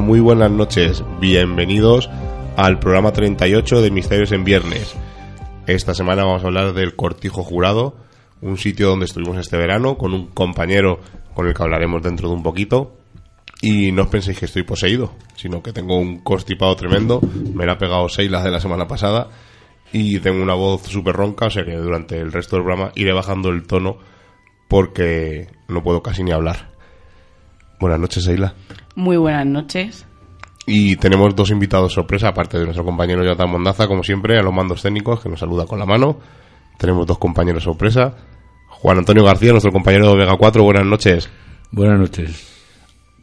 Muy buenas noches. Bienvenidos al programa 38 de Misterios en Viernes. Esta semana vamos a hablar del Cortijo Jurado, un sitio donde estuvimos este verano con un compañero con el que hablaremos dentro de un poquito. Y no os penséis que estoy poseído, sino que tengo un constipado tremendo. Me la ha pegado Seila de la semana pasada y tengo una voz súper ronca, o sea que durante el resto del programa iré bajando el tono porque no puedo casi ni hablar. Buenas noches, Seila. Muy buenas noches. Y tenemos dos invitados sorpresa, aparte de nuestro compañero Jonathan Mondaza, como siempre, a los mandos técnicos, que nos saluda con la mano. Tenemos dos compañeros sorpresa. Juan Antonio García, nuestro compañero de Vega 4, buenas noches. Buenas noches.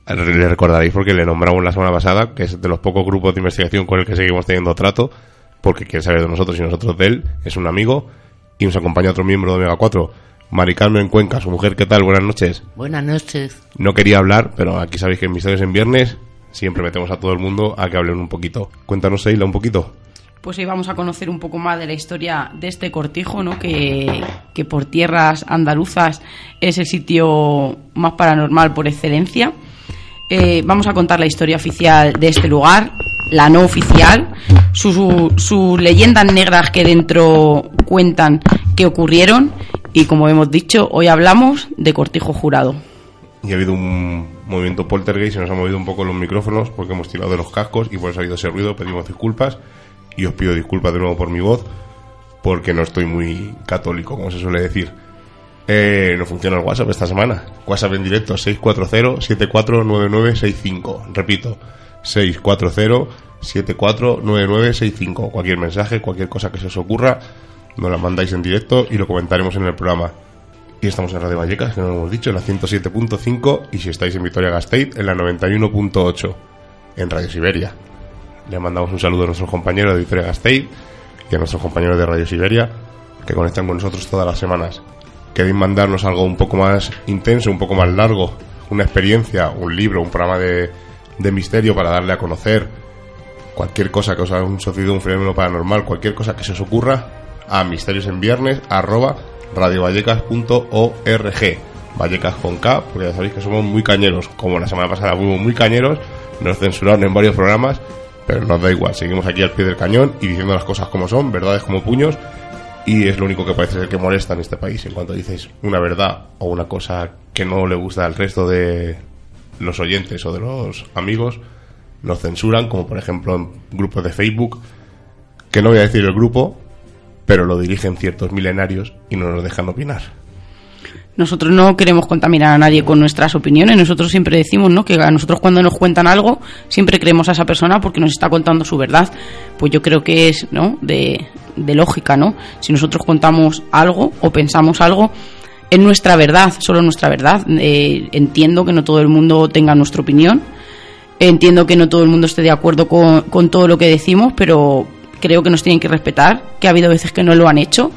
Le recordaréis porque le nombramos la semana pasada, que es de los pocos grupos de investigación con el que seguimos teniendo trato, porque quiere saber de nosotros y nosotros de él, es un amigo, y nos acompaña otro miembro de Vega 4, Mari Carmen Cuenca, su mujer, ¿qué tal? Buenas noches. Buenas noches. No quería hablar, pero aquí sabéis que en Misterios en Viernes siempre metemos a todo el mundo a que hablen un poquito. Cuéntanos, Seila, un poquito. Pues hoy vamos a conocer un poco más de la historia de este cortijo, ¿no? Que, que por tierras andaluzas es el sitio más paranormal por excelencia. Eh, vamos a contar la historia oficial de este lugar, la no oficial, sus su, sus leyendas negras que dentro cuentan que ocurrieron y como hemos dicho, hoy hablamos de cortijo jurado. Y ha habido un movimiento poltergeist, se nos han movido un poco los micrófonos porque hemos tirado de los cascos y por eso ha habido ese ruido, pedimos disculpas y os pido disculpas de nuevo por mi voz porque no estoy muy católico, como se suele decir. Eh, no funciona el WhatsApp esta semana. WhatsApp en directo 640-749965. Repito, 640-749965. Cualquier mensaje, cualquier cosa que se os ocurra, nos la mandáis en directo y lo comentaremos en el programa. Y estamos en Radio Vallecas, que no lo hemos dicho, en la 107.5 y si estáis en Vitoria Gasteiz, en la 91.8 en Radio Siberia. Le mandamos un saludo a nuestros compañeros de Vitoria Gasteiz y a nuestros compañeros de Radio Siberia que conectan con nosotros todas las semanas. Queréis mandarnos algo un poco más intenso, un poco más largo, una experiencia, un libro, un programa de, de misterio para darle a conocer cualquier cosa que os haya sucedido un fenómeno paranormal, cualquier cosa que se os ocurra, a misterios en viernes arroba radiovallecas.org Vallecas con K, porque ya sabéis que somos muy cañeros, como la semana pasada fuimos muy cañeros, nos censuraron en varios programas, pero nos da igual, seguimos aquí al pie del cañón y diciendo las cosas como son, verdades como puños, y es lo único que parece ser que molesta en este país, en cuanto dices una verdad o una cosa que no le gusta al resto de los oyentes o de los amigos, nos censuran, como por ejemplo en grupos de Facebook, que no voy a decir el grupo, pero lo dirigen ciertos milenarios y no nos dejan opinar. Nosotros no queremos contaminar a nadie con nuestras opiniones. Nosotros siempre decimos, ¿no? Que a nosotros cuando nos cuentan algo, siempre creemos a esa persona porque nos está contando su verdad. Pues yo creo que es, ¿no? De, lógica, ¿no? Si nosotros contamos algo o pensamos algo, es nuestra verdad, solo nuestra verdad. Eh, entiendo que no todo el mundo tenga nuestra opinión. Entiendo que no todo el mundo esté de acuerdo con todo lo que decimos, pero creo que nos tienen que respetar, que ha habido veces que no lo han hecho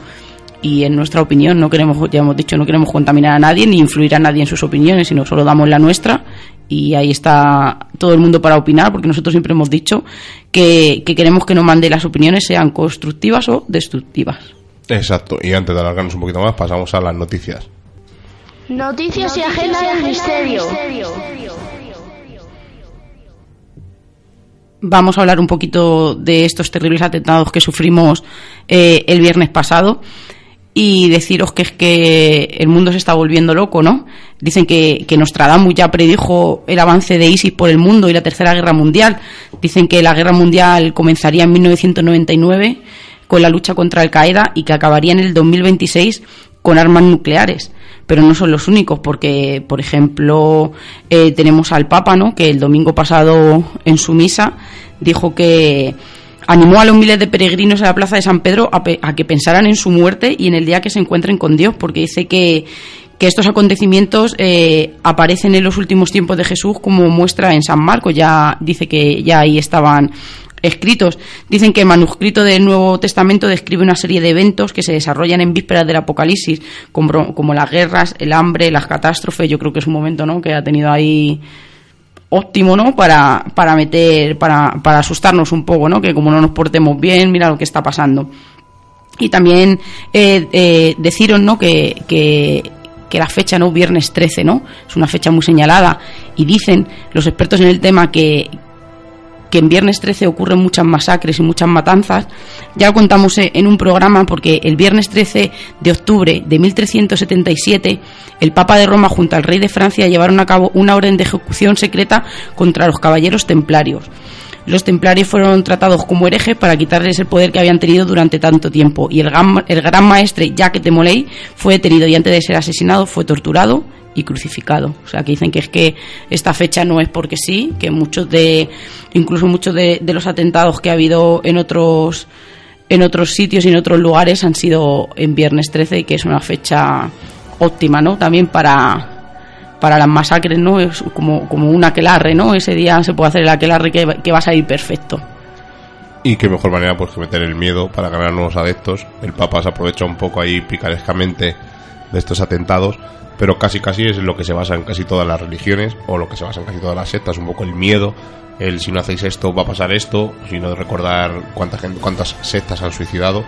y en nuestra opinión no queremos, ya hemos dicho, no queremos contaminar a nadie ni influir a nadie en sus opiniones, sino solo damos la nuestra y ahí está todo el mundo para opinar, porque nosotros siempre hemos dicho que, que queremos que nos mande las opiniones sean constructivas o destructivas. Exacto, y antes de alargarnos un poquito más, pasamos a las noticias. Noticias y agenda del misterio. Vamos a hablar un poquito de estos terribles atentados que sufrimos eh, el viernes pasado y deciros que es que el mundo se está volviendo loco, ¿no? Dicen que, que Nostradamus ya predijo el avance de ISIS por el mundo y la Tercera Guerra Mundial. Dicen que la Guerra Mundial comenzaría en 1999 con la lucha contra Al Qaeda y que acabaría en el 2026 con armas nucleares. Pero no son los únicos, porque, por ejemplo, eh, tenemos al Papa, ¿no? Que el domingo pasado en su misa dijo que animó a los miles de peregrinos a la plaza de San Pedro a, que pensaran en su muerte y en el día que se encuentren con Dios, porque dice que, que estos acontecimientos eh, aparecen en los últimos tiempos de Jesús como muestra en San Marcos, ya dice que ya ahí estaban escritos. Dicen que el manuscrito del Nuevo Testamento describe una serie de eventos que se desarrollan en vísperas del Apocalipsis, como, las guerras, el hambre, las catástrofes. Yo creo que es un momento ¿no? que ha tenido ahí óptimo, ¿no? Para, para meter, para, para asustarnos un poco, ¿no? Que como no nos portemos bien, mira lo que está pasando. Y también eh, eh, deciros, ¿no? Que, que, que la fecha, ¿no? Viernes 13, ¿no? Es una fecha muy señalada. Y dicen los expertos en el tema que, que en Viernes 13 ocurren muchas masacres y muchas matanzas. Ya lo contamos en un programa porque el Viernes 13 de octubre de 1377 el Papa de Roma junto al rey de Francia llevaron a cabo una orden de ejecución secreta contra los caballeros templarios. Los templarios fueron tratados como herejes para quitarles el poder que habían tenido durante tanto tiempo y el gran, el gran maestre Jacques de Molay fue detenido y antes de ser asesinado fue torturado y crucificado. O sea, que dicen que es que esta fecha no es porque sí, que muchos de, incluso muchos de, de los atentados que ha habido en otros, en otros sitios y en otros lugares han sido en viernes 13 y que es una fecha óptima, ¿no? También para, para las masacres, ¿no? Es como, como un aquelarre, ¿no? Ese día se puede hacer el aquelarre que, va a salir perfecto. Y qué mejor manera pues que meter el miedo para ganar nuevos adeptos. El Papa se aprovecha un poco ahí picarescamente de estos atentados, pero casi casi es lo que se basa en casi todas las religiones o lo que se basa en casi todas las sectas, un poco el miedo, el si no hacéis esto va a pasar esto, sino recordar cuánta gente, cuántas sectas han suicidado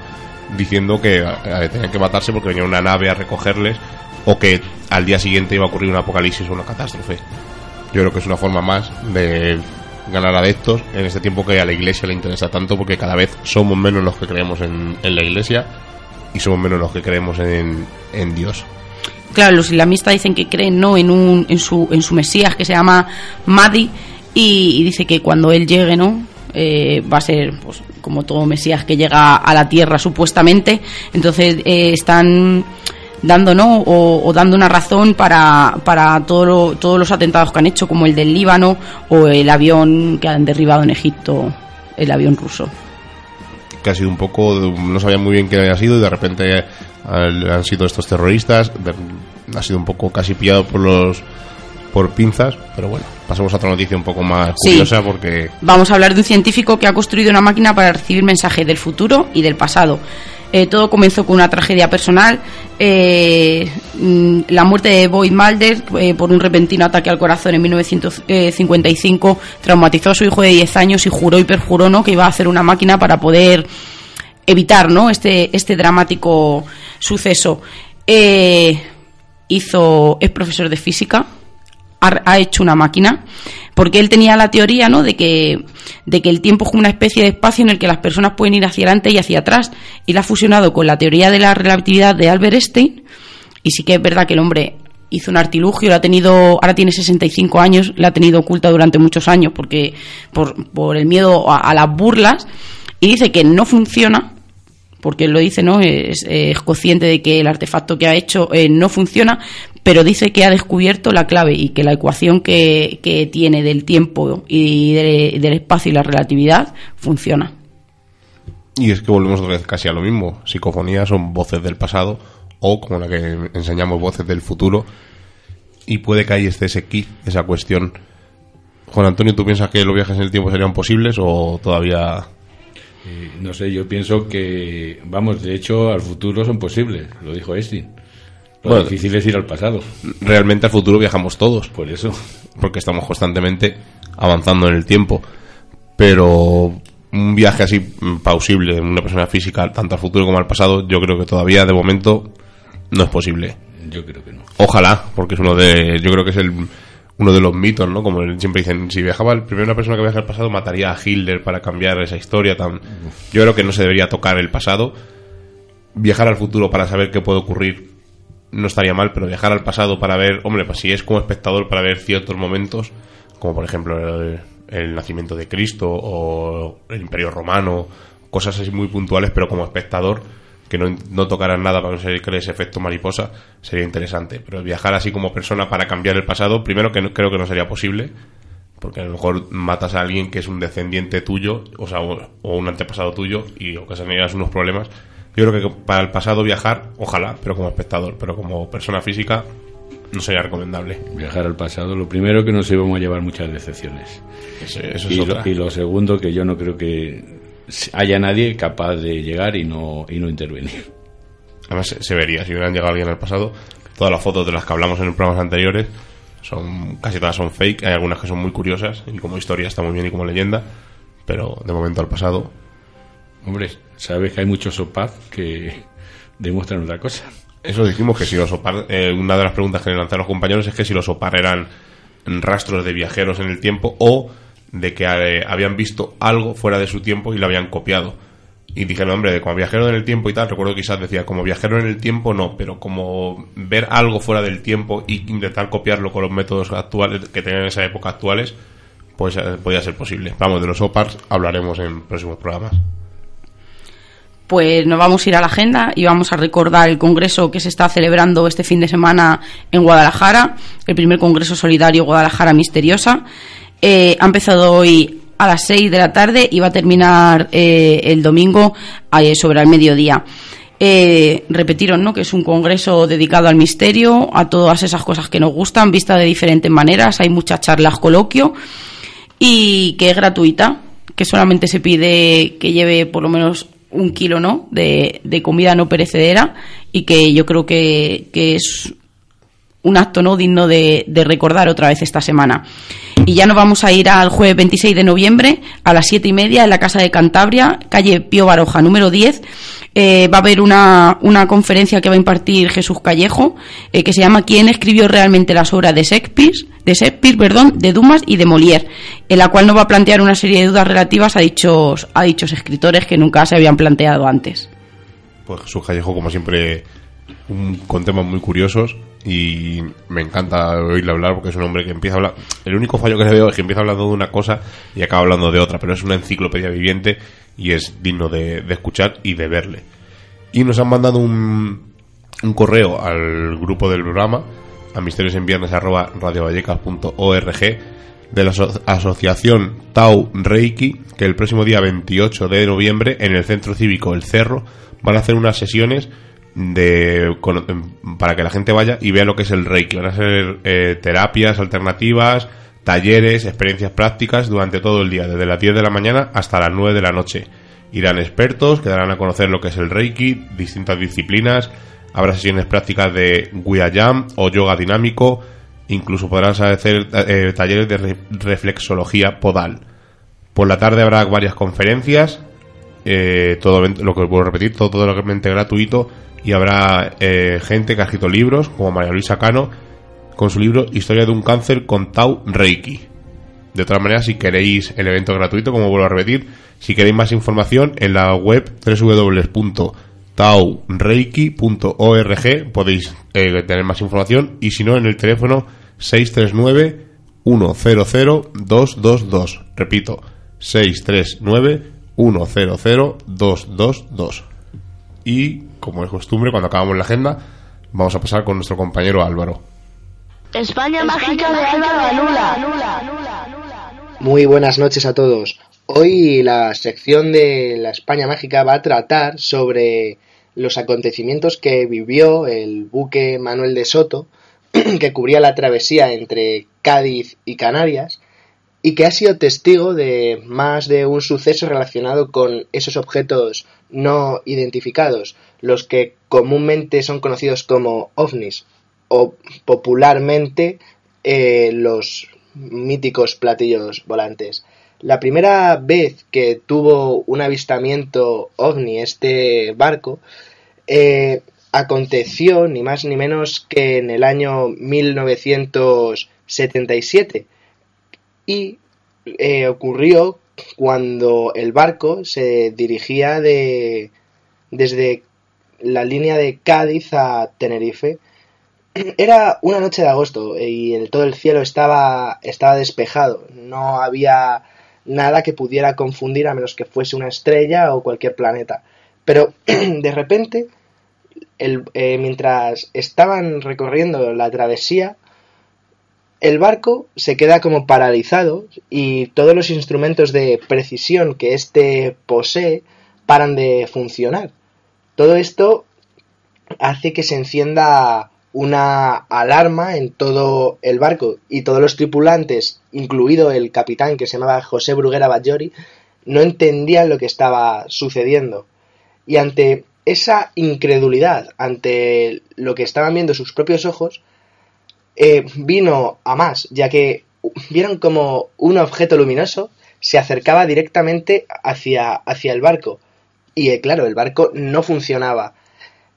diciendo que eh, tenían que matarse porque venía una nave a recogerles o que al día siguiente iba a ocurrir un apocalipsis o una catástrofe. Yo creo que es una forma más de ganar adeptos en este tiempo que a la iglesia le interesa tanto porque cada vez somos menos los que creemos en, en la iglesia y somos menos los que creemos en, en Dios. Claro, los islamistas dicen que creen no en un en su en su mesías que se llama Mahdi y, dice que cuando él llegue, ¿no? Eh, va a ser pues como todo mesías que llega a la tierra supuestamente. Entonces eh, están dando no o, o dando una razón para, para todo lo- todos los atentados que han hecho como el del Líbano o el avión que han derribado en Egipto el avión ruso Que ha sido un poco, no sabía muy bien qué había sido y de repente han sido estos terroristas, ha sido un poco casi pillado por los por pinzas, pero bueno, pasemos a otra noticia un poco más Sí. curiosa porque Vamos a hablar de un científico que ha construido una máquina para recibir mensajes del futuro y del pasado. Eh, todo comenzó con una tragedia personal, eh, mm, la muerte de Boyd Mulder eh, por un repentino ataque al corazón en 1955 traumatizó a su hijo de 10 años y juró y perjuró ¿no? que iba a hacer una máquina para poder evitar ¿no? este, este dramático suceso. Eh, hizo, es profesor de física, ha, hecho una máquina, porque él tenía la teoría ¿no? de, que, de que el tiempo es como una especie de espacio en el que las personas pueden ir hacia adelante y hacia atrás, y la ha fusionado con la teoría de la relatividad de Albert Einstein, y sí que es verdad que el hombre hizo un artilugio, lo ha tenido, ahora tiene 65 años, la ha tenido oculta durante muchos años porque por, por el miedo a las burlas, y dice que no funciona, porque lo dice, ¿no? Es, consciente de que el artefacto que ha hecho eh, no funciona, pero dice que ha descubierto la clave y que la ecuación que, que tiene del tiempo y de- del espacio y la relatividad funciona. Y es que volvemos otra vez casi a lo mismo. Psicofonías son voces del pasado o, como la que enseñamos, voces del futuro. Y puede que ahí esté ese key, esa cuestión. Juan Antonio, ¿tú piensas que los viajes en el tiempo serían posibles o todavía...? Eh, No sé, yo pienso que, vamos, de hecho, al futuro son posibles, lo dijo Einstein. Lo Bueno. difícil es ir al pasado, Realmente al futuro viajamos todos, por eso. porque estamos constantemente avanzando en el tiempo. Pero un viaje así mm, pausible, una persona física, tanto al futuro como al pasado, yo creo que todavía de momento no es posible. Yo creo que no. Ojalá, porque es uno de. Yo creo que es el uno de los mitos, ¿no? Como siempre dicen, si viajaba, el primera persona que viaja al pasado mataría a Hitler para cambiar esa historia tan... Yo creo que no se debería tocar el pasado. Viajar al futuro para saber qué puede ocurrir no estaría mal, pero viajar al pasado para ver, hombre, pues si es como espectador para ver ciertos momentos, como por ejemplo el, el nacimiento de Cristo o el Imperio Romano, cosas así muy puntuales, pero como espectador que no, no tocaran nada para que se cree ese efecto mariposa, sería interesante. Pero viajar así como persona para cambiar el pasado, primero que no- creo que no sería posible, porque a lo mejor matas a alguien que es un descendiente tuyo, o sea, o, o un antepasado tuyo, y ocasionarías unos problemas. Yo creo que para el pasado viajar, ojalá, pero como espectador, pero como persona física, no sería recomendable. Viajar al pasado, lo primero que nos íbamos a llevar muchas decepciones. Eso, eso es y, otra. lo, y lo segundo, que yo no creo que haya nadie capaz de llegar y no, y no intervenir. Además, se, vería, si hubieran llegado alguien al pasado, todas las fotos de las que hablamos en programas anteriores, son casi todas son fake, hay algunas que son muy curiosas, y como historia está muy bien y como leyenda, pero de momento al pasado, Hombre, sabes que hay muchos sopaz que demuestran otra cosa. eso dijimos que si los OPAR, eh, una de las preguntas que le lanzaron los compañeros es que si los OPAR eran rastros de viajeros en el tiempo o de que eh, habían visto algo fuera de su tiempo y lo habían copiado. Y dijeron, hombre, de como viajero en el tiempo y tal, recuerdo que quizás decía, como viajero en el tiempo no, pero como ver algo fuera del tiempo y intentar copiarlo con los métodos actuales que tenían en esa época actuales, pues eh, podía ser posible. Vamos, de los OPARs hablaremos en próximos programas. Pues nos vamos a ir a la agenda y vamos a recordar el congreso que se está celebrando este fin de semana en Guadalajara, el primer congreso solidario Guadalajara Misteriosa. Eh, ha empezado hoy a las 6 de la tarde y va a terminar eh, el domingo sobre el mediodía. Eh, repetiros, ¿no? Que es un congreso dedicado al misterio, a todas esas cosas que nos gustan, vista de diferentes maneras. Hay muchas charlas, coloquio y que es gratuita, que solamente se pide que lleve por lo menos un kilo ¿no? de, de comida no perecedera y que yo creo que, que es un acto no digno de, recordar otra vez esta semana. Y ya nos vamos a ir al jueves 26 de noviembre a las siete y media en la Casa de Cantabria, calle Pío Baroja, número 10. Eh, va a haber una, una conferencia que va a impartir Jesús Callejo, eh, que se llama ¿Quién escribió realmente las obras de Shakespeare? De Shakespeare, perdón, de Dumas y de Molière, en la cual nos va a plantear una serie de dudas relativas a dichos, a dichos escritores que nunca se habían planteado antes. Pues Jesús Callejo, como siempre, con temas muy curiosos y me encanta oírle hablar porque es un hombre que empieza a hablar. El único fallo que le veo es que empieza hablando de una cosa y acaba hablando de otra, pero es una enciclopedia viviente y es digno de, escuchar y de verle. Y nos han mandado un, un correo al grupo del programa, a misteriosenviernes.radiovallecas.org de la aso- asociación Tau Reiki, que el próximo día 28 de noviembre en el Centro Cívico El Cerro van a hacer unas sesiones de con- em, para que la gente vaya y vea lo que es el Reiki. Van a ser eh, terapias alternativas, talleres, experiencias prácticas durante todo el día, desde las 10 de la mañana hasta las 9 de la noche. Irán expertos que darán a conocer lo que es el Reiki, distintas disciplinas, habrá sesiones prácticas de Guiayam o yoga dinámico, incluso podrás hacer eh, talleres de re- reflexología podal. Por la tarde habrá varias conferencias, eh, todo lo que puedo repetir, todo totalmente gratuito y habrá eh, gente que ha escrito libros, como María Luisa Cano, con su libro Historia de un cáncer con Tau Reiki. De otra manera, si queréis el evento gratuito, como vuelvo a repetir, si queréis más información, en la web www.taureiki.org podéis eh, tener más información y si no, en el teléfono 639 100 222. Repito, 639 100 222. Y, como es costumbre, cuando acabamos la agenda, vamos a pasar con nuestro compañero Álvaro. España, mágica de Álvaro Alula. Muy buenas noches a todos. Hoy la sección de la España Mágica va a tratar sobre los acontecimientos que vivió el buque Manuel de Soto, que cubría la travesía entre Cádiz y Canarias, y que ha sido testigo de más de un suceso relacionado con esos objetos no identificados, los que comúnmente son conocidos como ovnis, o popularmente eh, los míticos platillos volantes. La primera vez que tuvo un avistamiento ovni este barco eh, aconteció ni más ni menos que en el año 77 y eh, ocurrió cuando el barco se dirigía de, desde la línea de Cádiz a Tenerife. Era una noche de agosto y el, todo el cielo estaba, estaba despejado. No había nada que pudiera confundir a menos que fuese una estrella o cualquier planeta. Pero de repente, el, eh, mientras estaban recorriendo la travesía, el barco se queda como paralizado y todos los instrumentos de precisión que éste posee paran de funcionar. Todo esto hace que se encienda una alarma en todo el barco y todos los tripulantes, incluido el capitán que se llamaba José Bruguera Bajori, no entendían lo que estaba sucediendo. Y ante esa incredulidad, ante lo que estaban viendo sus propios ojos, eh, vino a más, ya que vieron como un objeto luminoso se acercaba directamente hacia, hacia el barco. Y eh, claro, el barco no funcionaba.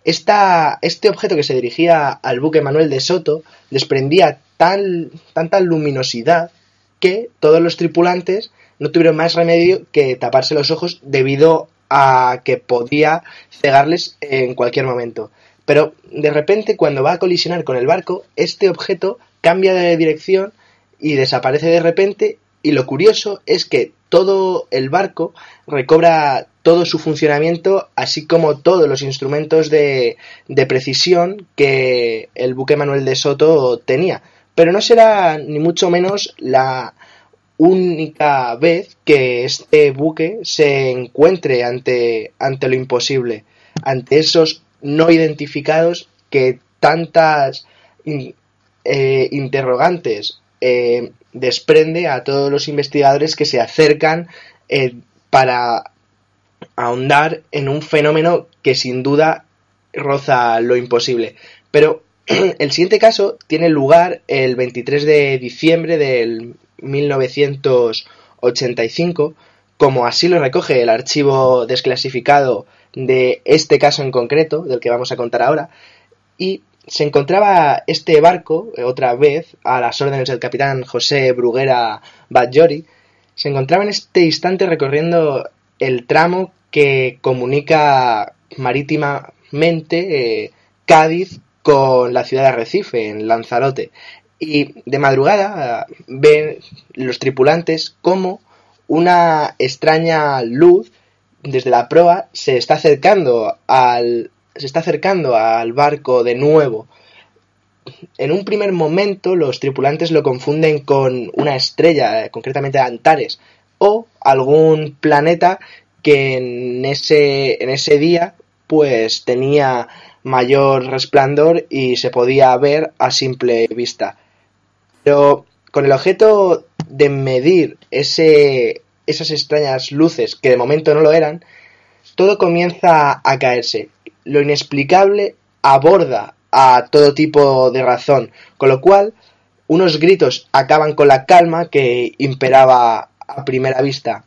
Esta, este objeto que se dirigía al buque Manuel de Soto desprendía tal, tanta luminosidad que todos los tripulantes no tuvieron más remedio que taparse los ojos debido a que podía cegarles en cualquier momento. Pero de repente cuando va a colisionar con el barco, este objeto cambia de dirección y desaparece de repente y lo curioso es que todo el barco recobra todo su funcionamiento, así como todos los instrumentos de, de, precisión que el buque Manuel de Soto tenía. Pero no será ni mucho menos la única vez que este buque se encuentre ante, ante lo imposible, ante esos no identificados que tantas eh, interrogantes eh, desprende a todos los investigadores que se acercan eh, para ahondar en un fenómeno que sin duda roza lo imposible. Pero el siguiente caso tiene lugar el 23 de diciembre del 1985, como así lo recoge el archivo desclasificado de este caso en concreto, del que vamos a contar ahora, y se encontraba este barco, eh, otra vez, a las órdenes del capitán José Bruguera Badjori, se encontraba en este instante recorriendo el tramo que comunica marítimamente eh, Cádiz con la ciudad de Arrecife, en Lanzarote. Y de madrugada eh, ven los tripulantes como una extraña luz desde la proa se está acercando al se está acercando al barco de nuevo. En un primer momento los tripulantes lo confunden con una estrella, concretamente Antares, o algún planeta que en ese, en ese día pues tenía mayor resplandor y se podía ver a simple vista. Pero con el objeto de medir ese, esas extrañas luces que de momento no lo eran, todo comienza a caerse. Lo inexplicable aborda a todo tipo de razón, con lo cual unos gritos acaban con la calma que imperaba a primera vista.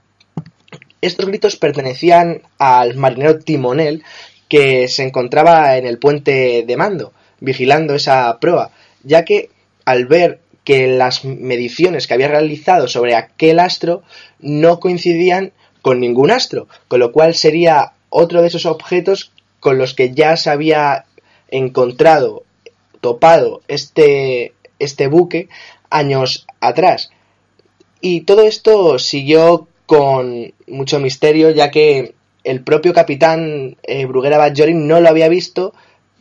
Estos gritos pertenecían al marinero Timonel que se encontraba en el puente de mando, vigilando esa proa, ya que al ver que las mediciones que había realizado sobre aquel astro no coincidían con ningún astro, con lo cual sería otro de esos objetos con los que ya se había encontrado, topado este, este buque años atrás. Y todo esto siguió con mucho misterio, ya que el propio capitán eh, Bruguera Bajori no lo había visto,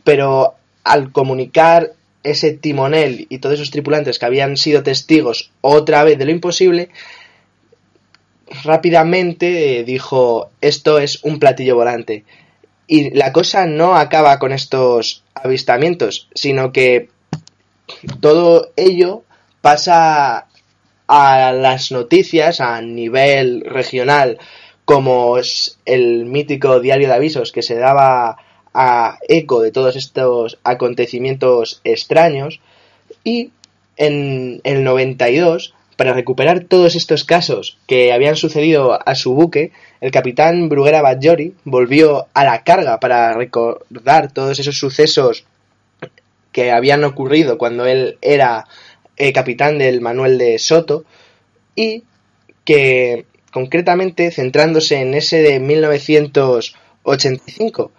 pero al comunicar ese timonel y todos esos tripulantes que habían sido testigos otra vez de lo imposible, rápidamente eh, dijo esto es un platillo volante. Y la cosa no acaba con estos avistamientos, sino que todo ello pasa a las noticias a nivel regional, como es el mítico diario de avisos que se daba a eco de todos estos acontecimientos extraños y en el 92 para recuperar todos estos casos que habían sucedido a su buque, el capitán Bruguera Bajori volvió a la carga para recordar todos esos sucesos que habían ocurrido cuando él era eh, capitán del Manuel de Soto y que concretamente centrándose en ese de 1985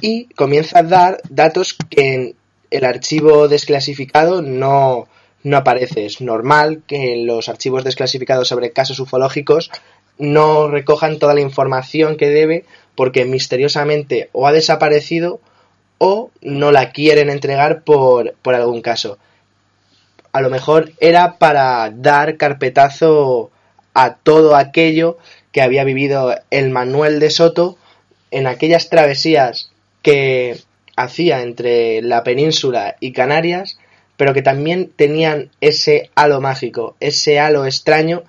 y comienza a dar datos que en el archivo desclasificado no, no aparece. Es normal que los archivos desclasificados sobre casos ufológicos no recojan toda la información que debe porque misteriosamente o ha desaparecido o no la quieren entregar por, por algún caso. A lo mejor era para dar carpetazo a todo aquello que había vivido el Manuel de Soto en aquellas travesías que hacía entre la península y Canarias, pero que también tenían ese halo mágico, ese halo extraño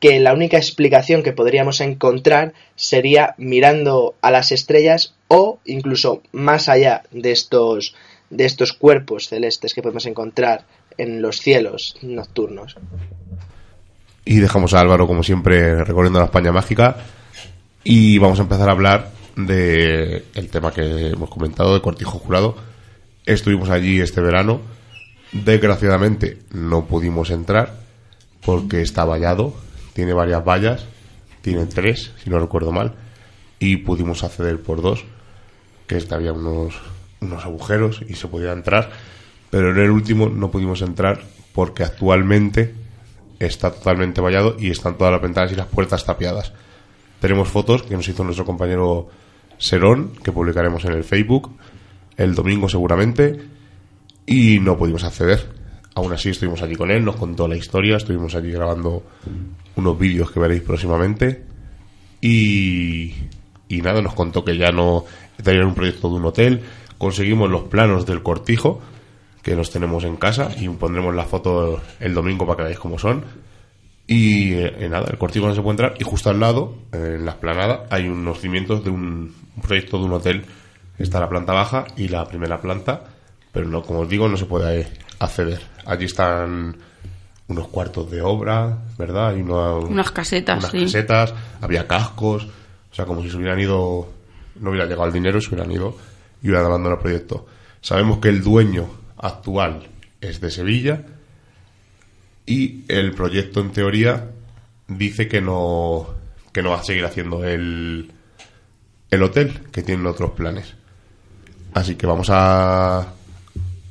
que la única explicación que podríamos encontrar sería mirando a las estrellas o incluso más allá de estos de estos cuerpos celestes que podemos encontrar en los cielos nocturnos. Y dejamos a Álvaro, como siempre, recorriendo la España mágica. Y vamos a empezar a hablar de el tema que hemos comentado, de Cortijo Jurado. Estuvimos allí este verano. Desgraciadamente no pudimos entrar porque está vallado. Tiene varias vallas. Tiene tres, si no recuerdo mal. Y pudimos acceder por dos. Que había unos, unos agujeros y se podía entrar. Pero en el último no pudimos entrar porque actualmente está totalmente vallado y están todas las ventanas y las puertas tapiadas. Tenemos fotos que nos hizo nuestro compañero Serón, que publicaremos en el Facebook el domingo seguramente, y no pudimos acceder. Aún así estuvimos allí con él, nos contó la historia, estuvimos allí grabando unos vídeos que veréis próximamente y, y nada, nos contó que ya no tenían un proyecto de un hotel, conseguimos los planos del cortijo, que los tenemos en casa y pondremos la foto el domingo para que veáis cómo son. Y eh, nada, el cortijo no se puede entrar y justo al lado, en la esplanada, hay unos cimientos de un, proyecto de un hotel. Está la planta baja y la primera planta, pero no, como os digo, no se puede acceder. Allí están unos cuartos de obra, ¿verdad? Hay una- Unas casetas, unas sí. casetas, había cascos, o sea, como si se hubieran ido, no hubiera llegado el dinero y se hubieran ido y hubieran abandonado el proyecto. Sabemos que el dueño actual es de Sevilla y el proyecto en teoría dice que no que no va a seguir haciendo el el hotel, que tienen otros planes. Así que vamos a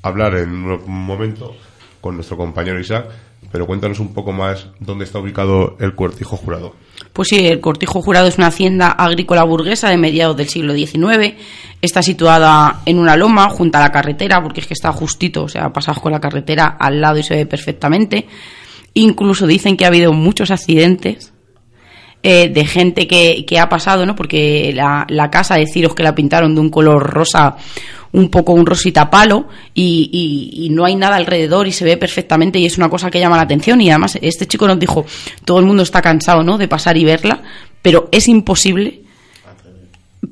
hablar en un momento con nuestro compañero Isaac, pero cuéntanos un poco más dónde está ubicado el Cortijo Jurado. Pues sí, el Cortijo Jurado es una hacienda agrícola burguesa de mediados del siglo XIX. Está situada en una loma junto a la carretera, porque es que está justito, o sea, pasas con la carretera al lado y se ve perfectamente. Incluso dicen que ha habido muchos accidentes eh, de gente que, que ha pasado, ¿no? Porque la, la casa, deciros que la pintaron de un color rosa, un poco un rosita palo, y, y- y no hay nada alrededor y se ve perfectamente y es una cosa que llama la atención. Y además, este chico nos dijo, todo el mundo está cansado, ¿no? De pasar y verla, pero es imposible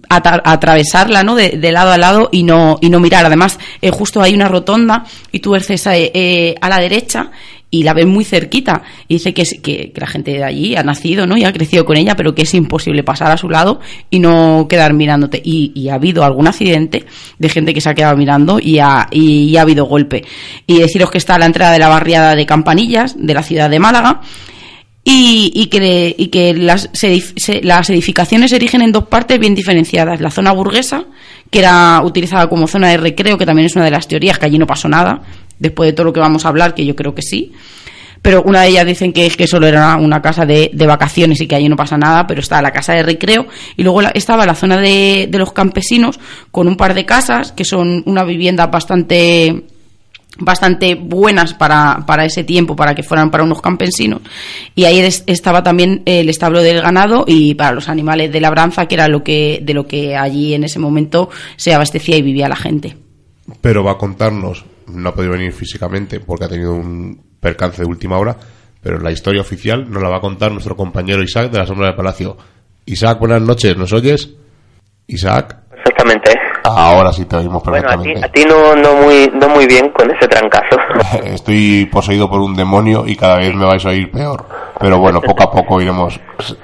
atravesarla ¿no? de, de lado a lado y no, y no mirar. Además, eh, justo hay una rotonda y tú eres eh, eh, a la derecha y la ves muy cerquita. Y dice que, que, que la gente de allí ha nacido ¿no? y ha crecido con ella, pero que es imposible pasar a su lado y no quedar mirándote. Y, y ha habido algún accidente de gente que se ha quedado mirando y ha, y ha habido golpe. Y deciros que está a la entrada de la barriada de Campanillas, de la ciudad de Málaga y, y que, y que las, se se- las edificaciones se erigen en dos partes bien diferenciadas. La zona burguesa, que era utilizada como zona de recreo, que también es una de las teorías, que allí no pasó nada, después de todo lo que vamos a hablar, que yo creo que sí. Pero una de ellas dicen que es que solo era una casa de, de vacaciones y que allí no pasa nada, pero está la casa de recreo y luego la- estaba la zona de los campesinos con un par de casas que son una vivienda bastante bastante buenas para, para ese tiempo, para que fueran para unos campesinos. Y ahí es- estaba también el establo del ganado y para los animales de labranza, que era lo que, de lo que allí en ese momento se abastecía y vivía la gente. Pero va a contarnos, no ha podido venir físicamente porque ha tenido un percance de última hora, pero la historia oficial nos la va a contar nuestro compañero Isaac de la Sombra del Palacio. Isaac, buenas noches, ¿nos oyes? Isaac, Exactamente. ahora sí te oímos Bueno, a ti, perfectamente. a ti no, no, muy, no muy bien con ese trancazo. Estoy poseído por un demonio y cada vez me vais a oír peor. Pero bueno, poco a poco iremos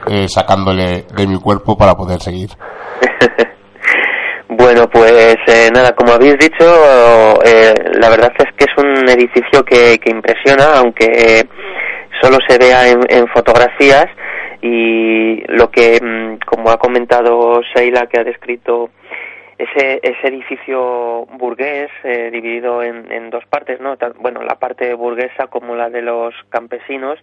eh, sacándole de mi cuerpo para poder seguir. Bueno, pues eh, nada, como habéis dicho, eh, la verdad es que es un edificio que, que impresiona, aunque solo se vea en, en fotografías y lo que, mm, como ha comentado Sheila, que ha descrito ese, ese edificio burgués eh, dividido en, en dos partes, ¿no? Bueno, la parte burguesa como la de los campesinos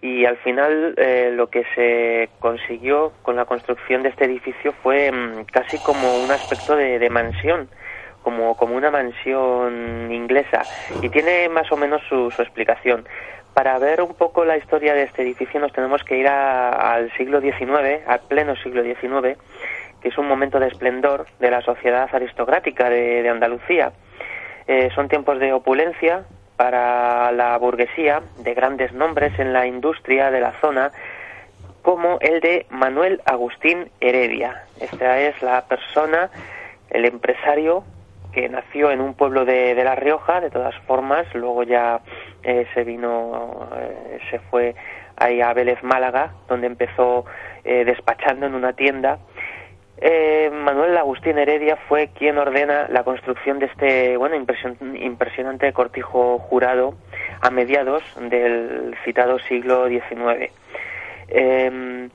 y al final eh, lo que se consiguió con la construcción de este edificio fue mm, casi como un aspecto de, de mansión, como, como una mansión inglesa y tiene más o menos su, su explicación. Para ver un poco la historia de este edificio nos tenemos que ir a- al siglo XIX, al pleno siglo XIX, que es un momento de esplendor de la sociedad aristocrática de, Andalucía. Eh, son tiempos de opulencia para la burguesía, de grandes nombres en la industria de la zona, como el de Manuel Agustín Heredia. Esta es la persona, el empresario que nació en un pueblo de, La Rioja, de todas formas, luego ya eh, se vino, eh, se fue ahí a Vélez Málaga, donde empezó despachando en una tienda. Eh, Manuel Agustín Heredia fue quien ordena la construcción de este bueno impresion- impresionante cortijo jurado a mediados del citado siglo XIX. Em,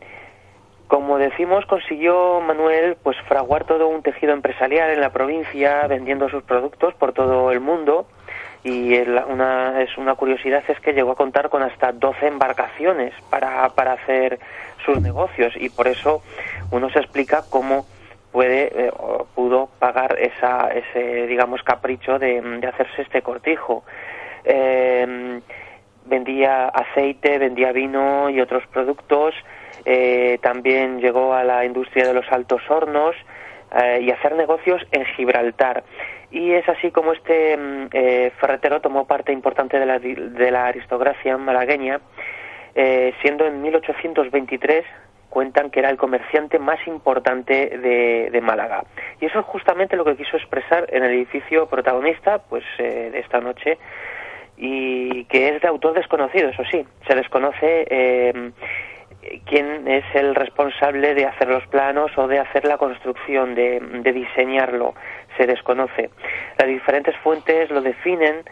como decimos, consiguió Manuel pues fraguar todo un tejido empresarial en la provincia, vendiendo sus productos por todo el mundo. Y una, es una curiosidad es que llegó a contar con hasta 12 embarcaciones para, para hacer sus negocios y por eso uno se explica cómo puede eh, pudo pagar esa, ese digamos capricho de, de hacerse este cortijo. Eh, vendía aceite, vendía vino y otros productos. eh, también llegó a la industria de los altos hornos eh, y hacer negocios en Gibraltar. Y es así como este mm, eh, ferretero tomó parte importante de la, de la aristocracia malagueña, eh, siendo en 1823 cuentan que era el comerciante más importante de, de Málaga. Y eso es justamente lo que quiso expresar en el edificio protagonista pues de esta noche y que es de autor desconocido, eso sí. Se desconoce quién es el responsable de hacer los planos o de hacer la construcción, de, de diseñarlo. Se desconoce. Las diferentes fuentes lo definen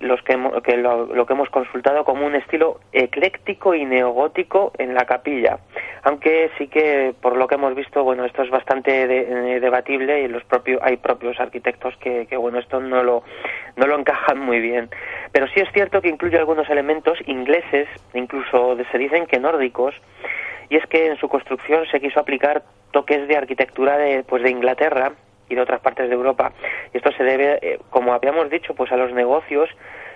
los que, hemo- que lo, que hemos consultado como un estilo ecléctico y neogótico en la capilla. Aunque sí que por lo que hemos visto bueno esto es bastante de- eh, debatible y los propios hay propios arquitectos que, que bueno esto no lo no lo encajan muy bien. Pero sí es cierto que incluye algunos elementos ingleses incluso se dicen que nórdicos y es que en su construcción se quiso aplicar toques de arquitectura de pues de Inglaterra y de otras partes de Europa. Y esto se debe, eh, como habíamos dicho, pues a los negocios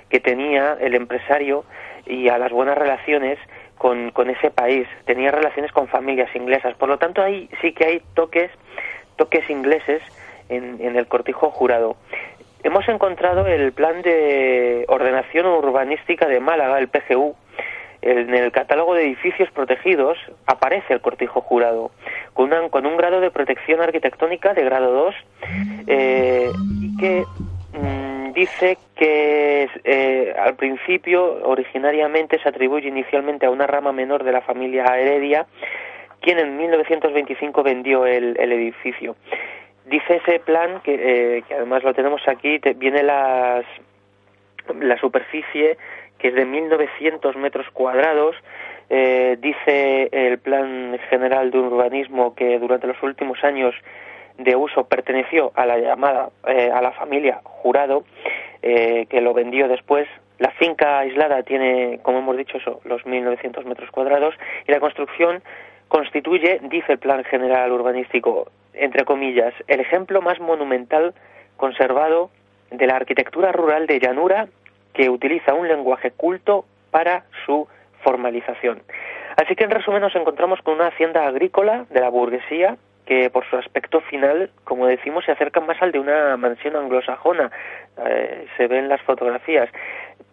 que tenía el empresario y a las buenas relaciones con, con ese país. Tenía relaciones con familias inglesas. Por lo tanto, ahí sí que hay toques, toques ingleses en, en el cortijo jurado. Hemos encontrado el plan de ordenación urbanística de Málaga, el PGU, en el catálogo de edificios protegidos aparece el cortijo jurado, con, una- con un grado de protección arquitectónica de grado 2 eh, que mm, dice que eh, al principio, originariamente, se atribuye inicialmente a una rama menor de la familia Heredia, quien en 1925 vendió el, el edificio. Dice ese plan, que, eh, que además lo tenemos aquí, te- viene las, la superficie que es de 1.900 metros cuadrados. Eh, dice el Plan General de Urbanismo que durante los últimos años de uso perteneció a la llamada eh, a la familia Jurado, eh, que lo vendió después. La finca aislada tiene, como hemos dicho, eso, los 1.900 metros cuadrados y la construcción constituye, dice el Plan General Urbanístico, entre comillas, el ejemplo más monumental conservado de la arquitectura rural de llanura que utiliza un lenguaje culto para su formalización. Así que en resumen nos encontramos con una hacienda agrícola de la burguesía que por su aspecto final, como decimos, se acerca más al de una mansión anglosajona. Eh, se ven las fotografías.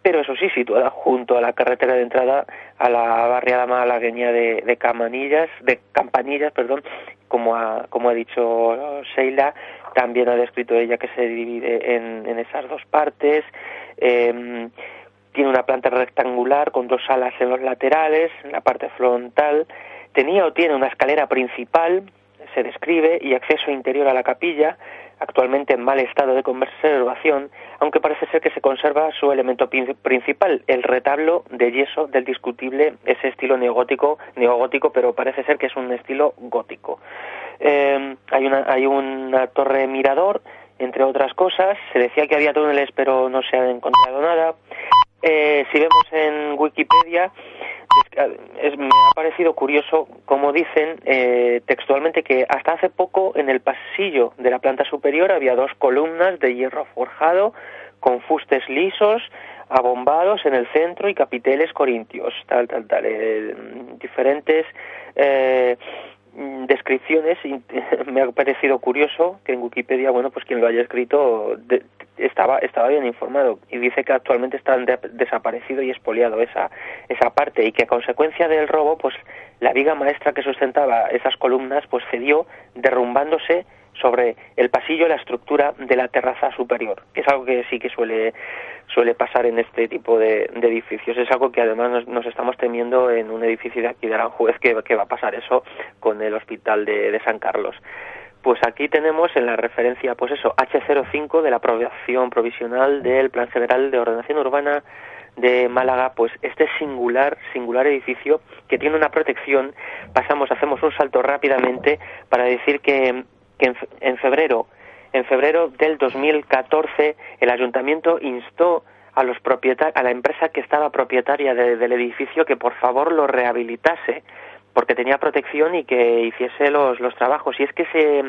Pero eso sí, situada junto a la carretera de entrada a la barriada malagueña de, Camanillas, de Campanillas, perdón, como ha, como ha dicho Sheila, también ha descrito ella que se divide en, en esas dos partes. Eh, tiene una planta rectangular con dos salas en los laterales, en la parte frontal. Tenía o tiene una escalera principal, se describe y acceso interior a la capilla, actualmente en mal estado de conservación, aunque parece ser que se conserva su elemento prin- principal, el retablo de yeso del discutible, ese estilo neogótico, neogótico, pero parece ser que es un estilo gótico. Eh, hay, una, hay una torre mirador, entre otras cosas. Se decía que había túneles, pero no se ha encontrado nada. Eh, si vemos en Wikipedia, me ha parecido curioso como dicen eh, textualmente que hasta hace poco en el pasillo de la planta superior había dos columnas de hierro forjado con fustes lisos abombados en el centro y capiteles corintios, tal, tal, tal, eh, diferentes eh, descripciones y me ha parecido curioso que en Wikipedia, bueno, pues quien lo haya escrito de- estaba estaba bien informado. Y dice que actualmente está de- desaparecido y expoliado esa esa parte y que a consecuencia del robo, pues la viga maestra que sustentaba esas columnas, pues cedió derrumbándose sobre el pasillo la estructura de la terraza superior, es algo que sí que suele suele pasar en este tipo de, de edificios. Es algo que además nos, nos estamos temiendo en un edificio de aquí de Aranjuez que, que va a pasar eso con el hospital de, de San Carlos. Pues aquí tenemos en la referencia, pues eso, H05 de la aprobación provisional del Plan General de Ordenación Urbana de Málaga, pues este singular, singular edificio que tiene una protección. Pasamos, hacemos un salto rápidamente para decir que, que en, fe- en febrero, en febrero del 2014, el ayuntamiento instó a los a la empresa que estaba propietaria de- del edificio que por favor lo rehabilitase porque tenía protección y que hiciese los, los trabajos. Y es que se,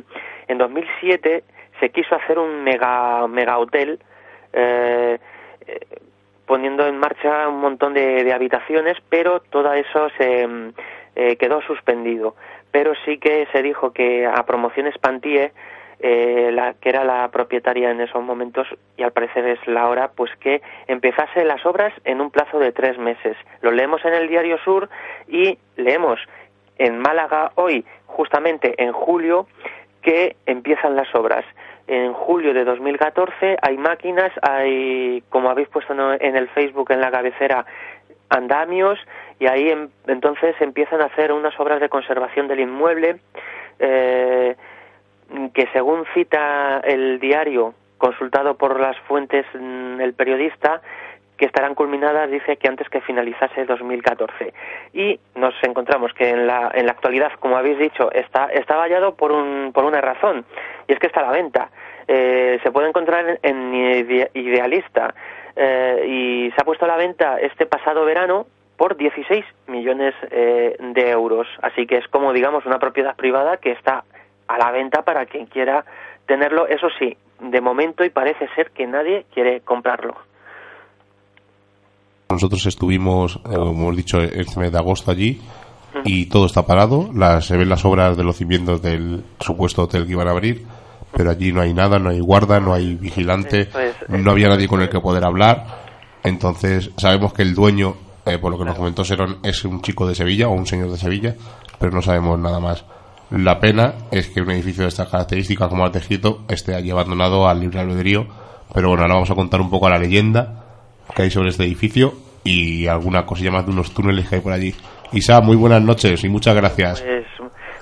en 2007 se quiso hacer un mega, mega hotel eh, eh, poniendo en marcha un montón de, habitaciones, pero todo eso se mm, eh, quedó suspendido. Pero sí que se dijo que a Promociones Pantie, eh, la, que era la propietaria en esos momentos, y al parecer es la hora, pues que empezase las obras en un plazo de tres meses. Lo leemos en el Diario Sur y leemos en Málaga hoy, justamente en julio, que empiezan las obras. En julio de 2014 hay máquinas, hay, como habéis puesto en el Facebook, en la cabecera, andamios, y ahí em- entonces empiezan a hacer unas obras de conservación del inmueble, eh, que según cita el diario, consultado por las fuentes mm, el periodista, que estarán culminadas, dice que antes que finalizase 2014. Y nos encontramos que en la, en la actualidad, como habéis dicho, está, está vallado por, un, por una razón, y es que está a la venta. Eh, se puede encontrar en, en Ide- Idealista eh, y se ha puesto a la venta este pasado verano por 16 millones eh, de euros. Así que es como, digamos, una propiedad privada que está a la venta para quien quiera tenerlo. Eso sí, de momento y parece ser que nadie quiere comprarlo. Nosotros estuvimos, eh, como hemos dicho, este mes de agosto allí y todo está parado. Las, se ven las obras de los cimientos del supuesto hotel que iban a abrir, pero allí no hay nada, no hay guarda, no hay vigilante, Eso es, no había nadie con el que poder hablar. Entonces sabemos que el dueño, eh, por lo que nos comentó Serón, es un chico de Sevilla o un señor de Sevilla, pero no sabemos nada más. La pena es que un edificio de estas características como el Tejito esté allí abandonado al libre albedrío. Pero bueno, ahora vamos a contar un poco a la leyenda que hay sobre este edificio y alguna cosilla más de unos túneles que hay por allí. Isa, muy buenas noches y muchas gracias. Pues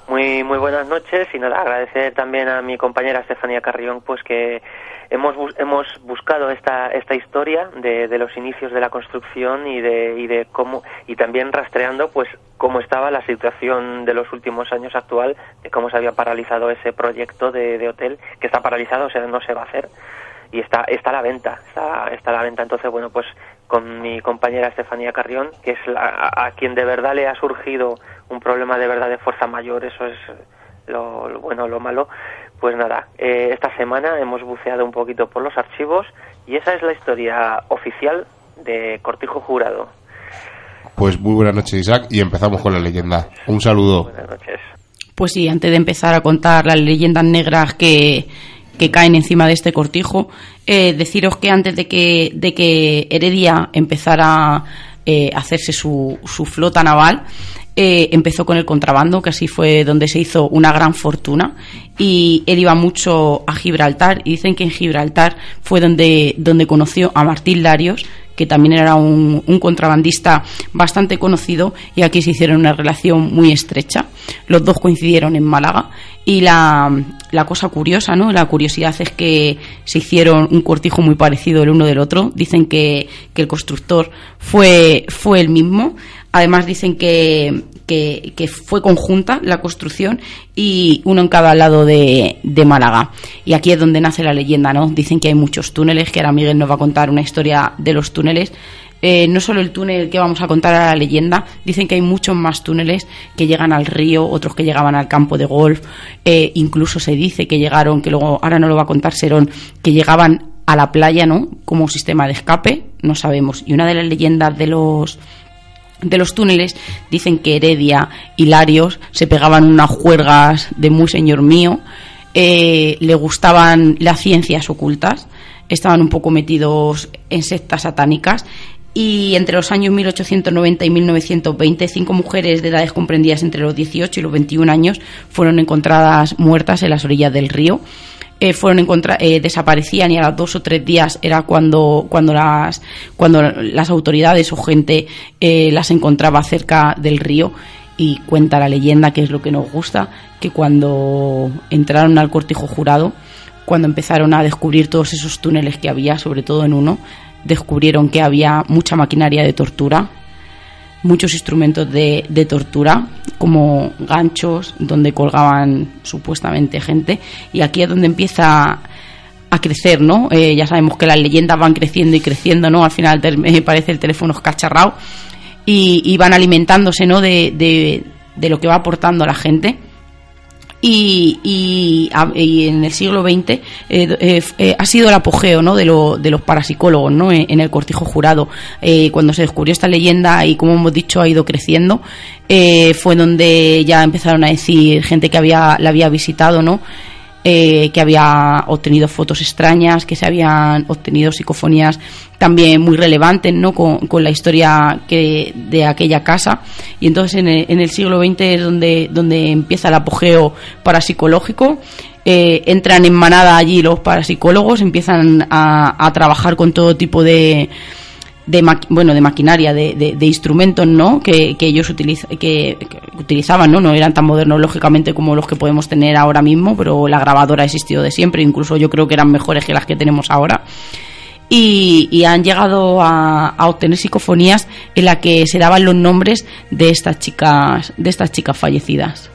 muy muy buenas noches y nada, agradecer también a mi compañera Estefanía Carrión pues que hemos hemos buscado esta esta historia de, de los inicios de la construcción y de y de cómo y también rastreando pues cómo estaba la situación de los últimos años actual, de cómo se había paralizado ese proyecto de hotel que está paralizado, o sea, no se va a hacer y está está a la venta, está está a la venta. Entonces, bueno, pues con mi compañera Estefanía Carrión, que es la- a, a quien de verdad le ha surgido un problema de verdad de fuerza mayor, eso es lo, lo bueno, lo malo. Pues nada, eh, esta semana hemos buceado un poquito por los archivos y esa es la historia oficial de Cortijo Jurado. Pues muy buenas noches, Isaac, y empezamos con la leyenda. Un saludo. Buenas noches. Pues sí, antes de empezar a contar las leyendas negras que, que caen encima de este cortijo, eh, deciros que antes de que, de que Heredia empezara eh, a hacerse su, su flota naval, eh, empezó con el contrabando, que así fue donde se hizo una gran fortuna. Y él iba mucho a Gibraltar, y dicen que en Gibraltar fue donde, donde conoció a Martín Larios, que también era un, un contrabandista bastante conocido, y aquí se hicieron una relación muy estrecha. Los dos coincidieron en Málaga y la, la cosa curiosa, ¿no? La curiosidad es que se hicieron un cortijo muy parecido el uno del otro. Dicen que, que el constructor fue, fue el mismo. Además dicen que, que, que fue conjunta la construcción y uno en cada lado de, Málaga. Y aquí es donde nace la leyenda, ¿no? Dicen que hay muchos túneles, que ahora Miguel nos va a contar una historia de los túneles. Eh, no solo el túnel que vamos a contar a la leyenda, dicen que hay muchos más túneles que llegan al río, otros que llegaban al campo de golf, eh, incluso se dice que llegaron, que luego ahora no lo va a contar Serón, que llegaban a la playa, ¿no? Como sistema de escape, no sabemos. Y una de las leyendas de los de los túneles dicen que Heredia y Larios se pegaban unas juergas de muy señor mío, eh, le gustaban las ciencias ocultas, estaban un poco metidos en sectas satánicas y entre los años 1890 y 1920 cinco mujeres de edades comprendidas entre los 18 y los 21 años fueron encontradas muertas en las orillas del río. Eh, fueron encontra eh, desaparecían y a los dos o tres días era cuando cuando las cuando las autoridades o gente eh, las encontraba cerca del río y cuenta la leyenda que es lo que nos gusta que cuando entraron al cortijo jurado cuando empezaron a descubrir todos esos túneles que había sobre todo en uno descubrieron que había mucha maquinaria de tortura, muchos instrumentos de, de, tortura, como ganchos donde colgaban supuestamente gente, y aquí es donde empieza a crecer, ¿no? Eh, ya sabemos que las leyendas van creciendo y creciendo, ¿no? Al final me parece el teléfono escacharrado y, y van alimentándose, ¿no? De, de, de lo que va aportando la gente. Y, en el siglo XX eh, eh, eh, ha sido el apogeo ¿no? de, lo, de los parapsicólogos ¿no? en, en el cortijo jurado. Cuando se descubrió esta leyenda y como hemos dicho ha ido creciendo, fue donde ya empezaron a decir gente que había, la había visitado, ¿no? Eh, que había obtenido fotos extrañas, que se habían obtenido psicofonías también muy relevantes ¿no? con, con la historia que, de aquella casa. Y entonces en el, en el siglo XX es donde, donde empieza el apogeo parapsicológico. Eh, entran en manada allí los parapsicólogos, empiezan a, a trabajar con todo tipo de, de bueno de maquinaria de, de, de instrumentos no que, que ellos utiliza, que, que, utilizaban no no eran tan modernos lógicamente como los que podemos tener ahora mismo pero la grabadora ha existido de siempre incluso yo creo que eran mejores que las que tenemos ahora. Y, y han llegado a, a, obtener psicofonías en la que se daban los nombres de estas chicas de estas chicas fallecidas.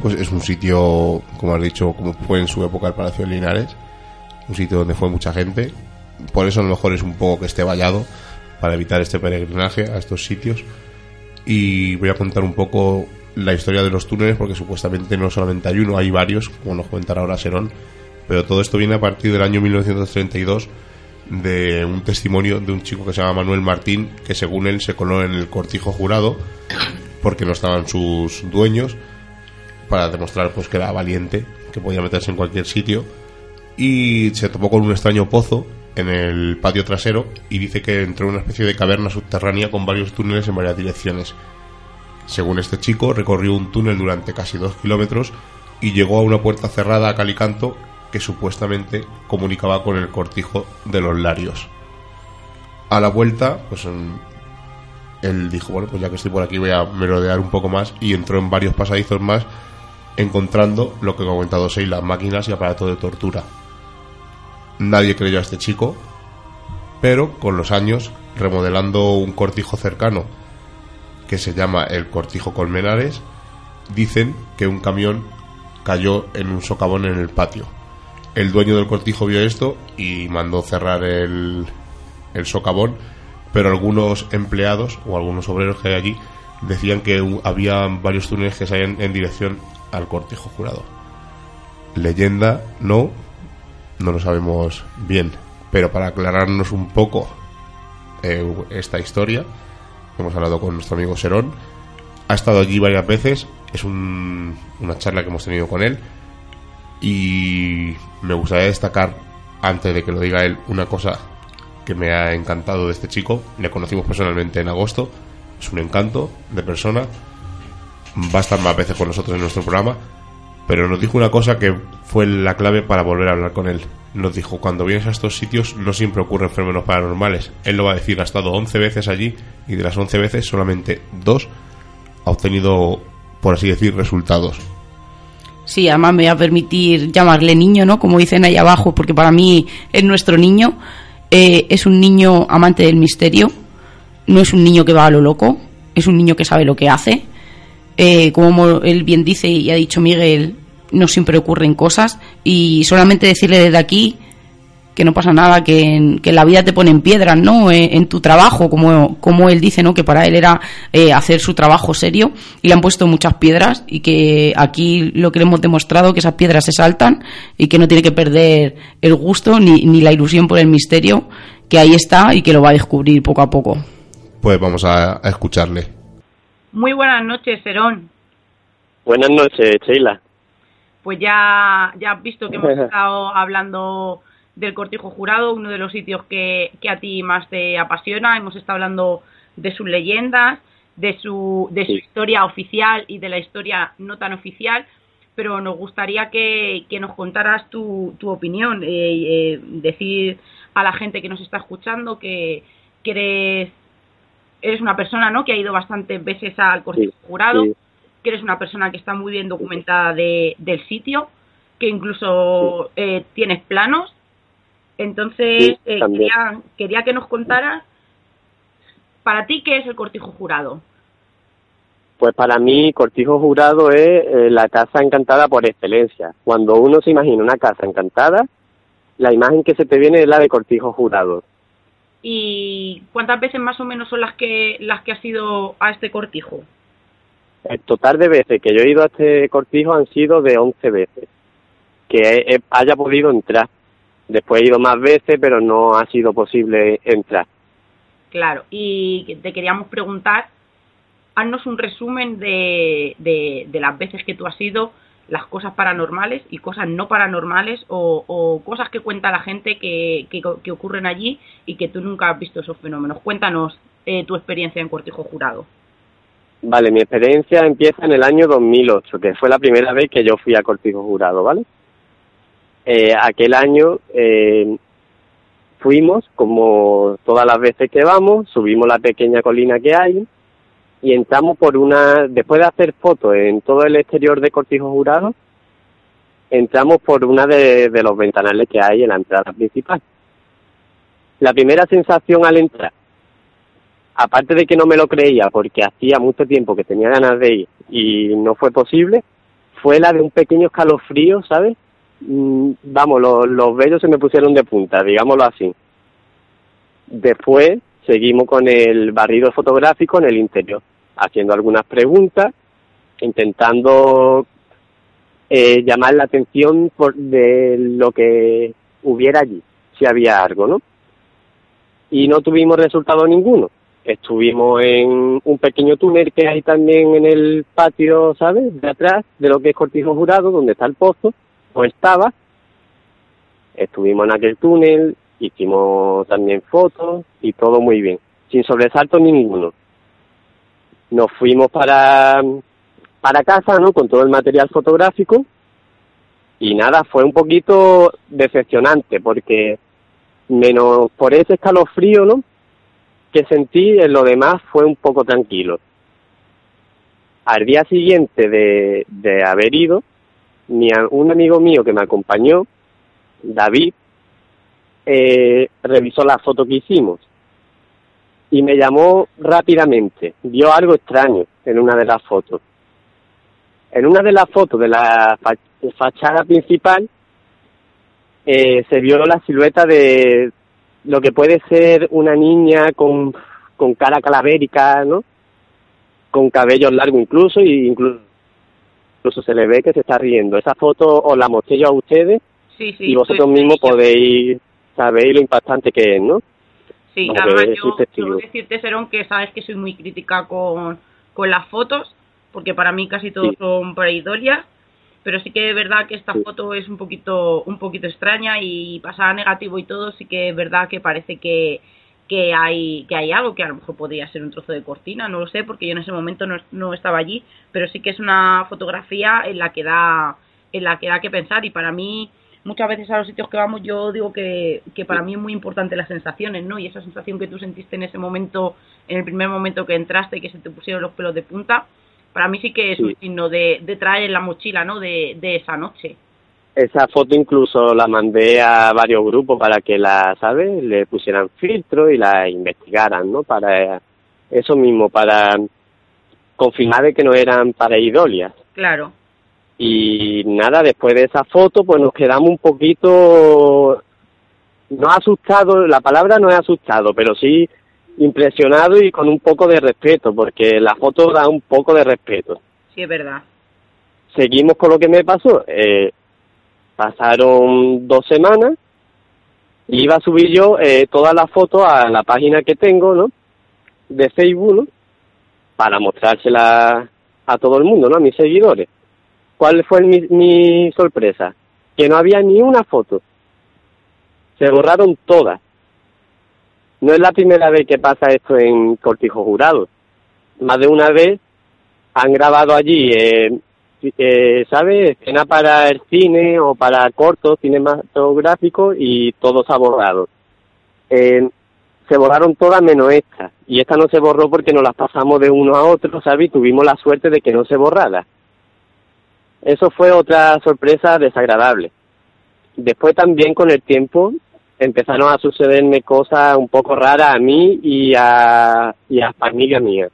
Pues es un sitio como has dicho como fue en su época el Palacio de Linares un sitio donde fue mucha gente por eso a lo mejor es un poco que esté vallado para evitar este peregrinaje a estos sitios. Y voy a contar un poco la historia de los túneles porque supuestamente no solamente hay uno, hay varios, como nos comentará ahora Serón, pero todo esto viene a partir del año 1932 de un testimonio de un chico que se llama Manuel Martín que según él se coló en el cortijo jurado porque no estaban sus dueños para demostrar pues que era valiente, que podía meterse en cualquier sitio. Y se topó con un extraño pozo en el patio trasero y dice que entró en una especie de caverna subterránea con varios túneles en varias direcciones. Según este chico, recorrió un túnel durante casi dos kilómetros y llegó a una puerta cerrada a calicanto que supuestamente comunicaba con el cortijo de los Larios. A la vuelta, pues él dijo, bueno, pues ya que estoy por aquí voy a merodear un poco más y entró en varios pasadizos más encontrando lo que he comentado seis las máquinas y aparatos de tortura nadie creyó a este chico, pero con los años, remodelando un cortijo cercano que se llama el Cortijo Colmenares, dicen que un camión cayó en un socavón en el patio. El dueño del cortijo vio esto y mandó cerrar el, el socavón, pero algunos empleados o algunos obreros que hay allí decían que había varios túneles que salían en dirección al cortijo jurado. Leyenda no, no lo sabemos bien, pero para aclararnos un poco eh, esta historia, hemos hablado con nuestro amigo Serón, ha estado allí varias veces, es un, una charla que hemos tenido con él y me gustaría destacar, antes de que lo diga él, una cosa que me ha encantado de este chico, le conocimos personalmente en agosto, es un encanto de persona, va a estar más veces con nosotros en nuestro programa, pero nos dijo una cosa que fue la clave para volver a hablar con él. nos dijo, cuando vienes a estos sitios no siempre ocurren fenómenos paranormales. Él lo va a decir, ha estado 11 veces allí y de las 11 veces solamente dos ha obtenido, por así decir, resultados. Sí, además me voy a permitir llamarle niño, ¿no? Como dicen ahí abajo, porque para mí es nuestro niño. Eh, es un niño amante del misterio. No es un niño que va a lo loco. Es un niño que sabe lo que hace. Eh, como él bien dice y ha dicho Miguel, no siempre ocurren cosas. Y solamente decirle desde aquí que no pasa nada, que en, que la vida te pone en piedras, ¿no? En, en tu trabajo, como, como él dice, ¿no? Que para él era eh, hacer su trabajo serio y le han puesto muchas piedras y que aquí lo que le hemos demostrado que esas piedras se saltan y que no tiene que perder el gusto ni, ni la ilusión por el misterio, que ahí está y que lo va a descubrir poco a poco. Pues vamos a escucharle. Muy buenas noches, Serón. Buenas noches, Sheila. Pues ya, ya has visto que hemos estado hablando del Cortijo Jurado, uno de los sitios que, que a ti más te apasiona. Hemos estado hablando de sus leyendas, de su, de su Sí. historia oficial y de la historia no tan oficial, pero nos gustaría que, que nos contaras tu, tu opinión, eh, eh, decir a la gente que nos está escuchando que, que eres, eres una persona ¿no? que ha ido bastantes veces al Cortijo Jurado, sí. que eres una persona que está muy bien documentada de, del sitio, que incluso eh, tienes planos. Entonces, eh, quería, quería que nos contaras, para ti, ¿qué es el cortijo jurado? Pues para mí, Cortijo Jurado es eh, la casa encantada por excelencia. Cuando uno se imagina una casa encantada, la imagen que se te viene es la de Cortijo Jurado. ¿Y cuántas veces más o menos son las que, las que has ido a este cortijo? El total de veces que yo he ido a este cortijo han sido de 11 veces. Que he- he- haya podido entrar. Después he ido más veces, pero no ha sido posible entrar. Claro, y te queríamos preguntar, haznos un resumen de, de, de las veces que tú has ido, las cosas paranormales y cosas no paranormales o, cosas que cuenta la gente que, que, que ocurren allí y que tú nunca has visto esos fenómenos. Cuéntanos eh, tu experiencia en Cortijo Jurado. Vale, mi experiencia empieza en el año 2008, que fue la primera vez que yo fui a Cortijo Jurado, ¿vale? Eh, aquel año eh, fuimos, como todas las veces que vamos, subimos la pequeña colina que hay y entramos por una, después de hacer fotos en todo el exterior de Cortijo Jurado, entramos por una de, de los ventanales que hay en la entrada principal. La primera sensación al entrar aparte de que no me lo creía porque hacía mucho tiempo que tenía ganas de ir y no fue posible, fue la de un pequeño escalofrío, ¿sabes? Mm, Vamos, los, los vellos se me pusieron de punta, digámoslo así. Después seguimos con el barrido fotográfico en el interior, haciendo algunas preguntas, intentando eh, llamar la atención por, de lo que hubiera allí, si había algo, ¿no? Y no tuvimos resultado ninguno estuvimos en un pequeño túnel que hay también en el patio, ¿sabes? De atrás de lo que es Cortijo Jurado, donde está el pozo, o estaba. Estuvimos en aquel túnel, hicimos también fotos y todo muy bien, sin sobresalto ninguno. Nos fuimos para, para casa, ¿no? Con todo el material fotográfico y nada, fue un poquito decepcionante porque menos por ese escalofrío, ¿no? que sentí, en lo demás fue un poco tranquilo. Al día siguiente de, de haber ido, mi, un amigo mío que me acompañó, David, eh, revisó la foto que hicimos y me llamó rápidamente. Vio algo extraño en una de las fotos. En una de las fotos de la fa- fachada principal eh, se vio la silueta de lo que puede ser una niña con, con cara calavérica, ¿no? Con cabellos largos incluso, y incluso, incluso se le ve que se está riendo. Esa foto os la mostré yo a ustedes Sí, sí. y vosotros pues, mismos podéis saber lo impactante que es, ¿no? Sí, además yo quiero decirte, Serón, que sabes que soy muy crítica con, con las fotos, porque para mí casi todos Sí. son pareidolias, pero sí que es verdad que esta Sí. foto es un poquito un poquito extraña y pasada negativo y todo, sí que es verdad que parece que, que hay que hay algo que a lo mejor podría ser un trozo de cortina, no lo sé, porque yo en ese momento no, no estaba allí, pero sí que es una fotografía en la que da en la que da que pensar y para mí muchas veces a los sitios que vamos yo digo que, que para mí es muy importante las sensaciones, ¿no? Y esa sensación que tú sentiste en ese momento, en el primer momento que entraste, que se te pusieron los pelos de punta, para mí sí que es un signo de, de traer en la mochila, ¿no? De, de esa noche. Esa foto incluso la mandé a varios grupos para que la, ¿sabes? Le pusieran filtro y la investigaran, ¿no? Para eso mismo, para confirmar de que no eran pareidolias. Claro. Y nada, después de esa foto, pues nos quedamos un poquito, no asustado, la palabra no es asustado, pero sí impresionado y con un poco de respeto, porque la foto da un poco de respeto. Sí, es verdad. Seguimos con lo que me pasó. Eh, pasaron dos semanas y iba a subir yo eh, todas las fotos a la página que tengo, ¿no? De Facebook, ¿no? Para mostrársela a todo el mundo, ¿no? A mis seguidores. ¿Cuál fue mi, mi sorpresa? Que no había ni una foto. Se borraron todas. No es la primera vez que pasa esto en Cortijo Jurado. Más de una vez han grabado allí, eh, eh, ¿sabes? Escena para el cine o para cortos cinematográficos y todo se ha borrado. Eh, se borraron todas menos esta. Y esta no se borró porque nos las pasamos de uno a otro, ¿sabes? Y tuvimos la suerte de que no se borrara. Eso fue otra sorpresa desagradable. Después también con el tiempo empezaron a sucederme cosas un poco raras a mí y a, y a familia mía.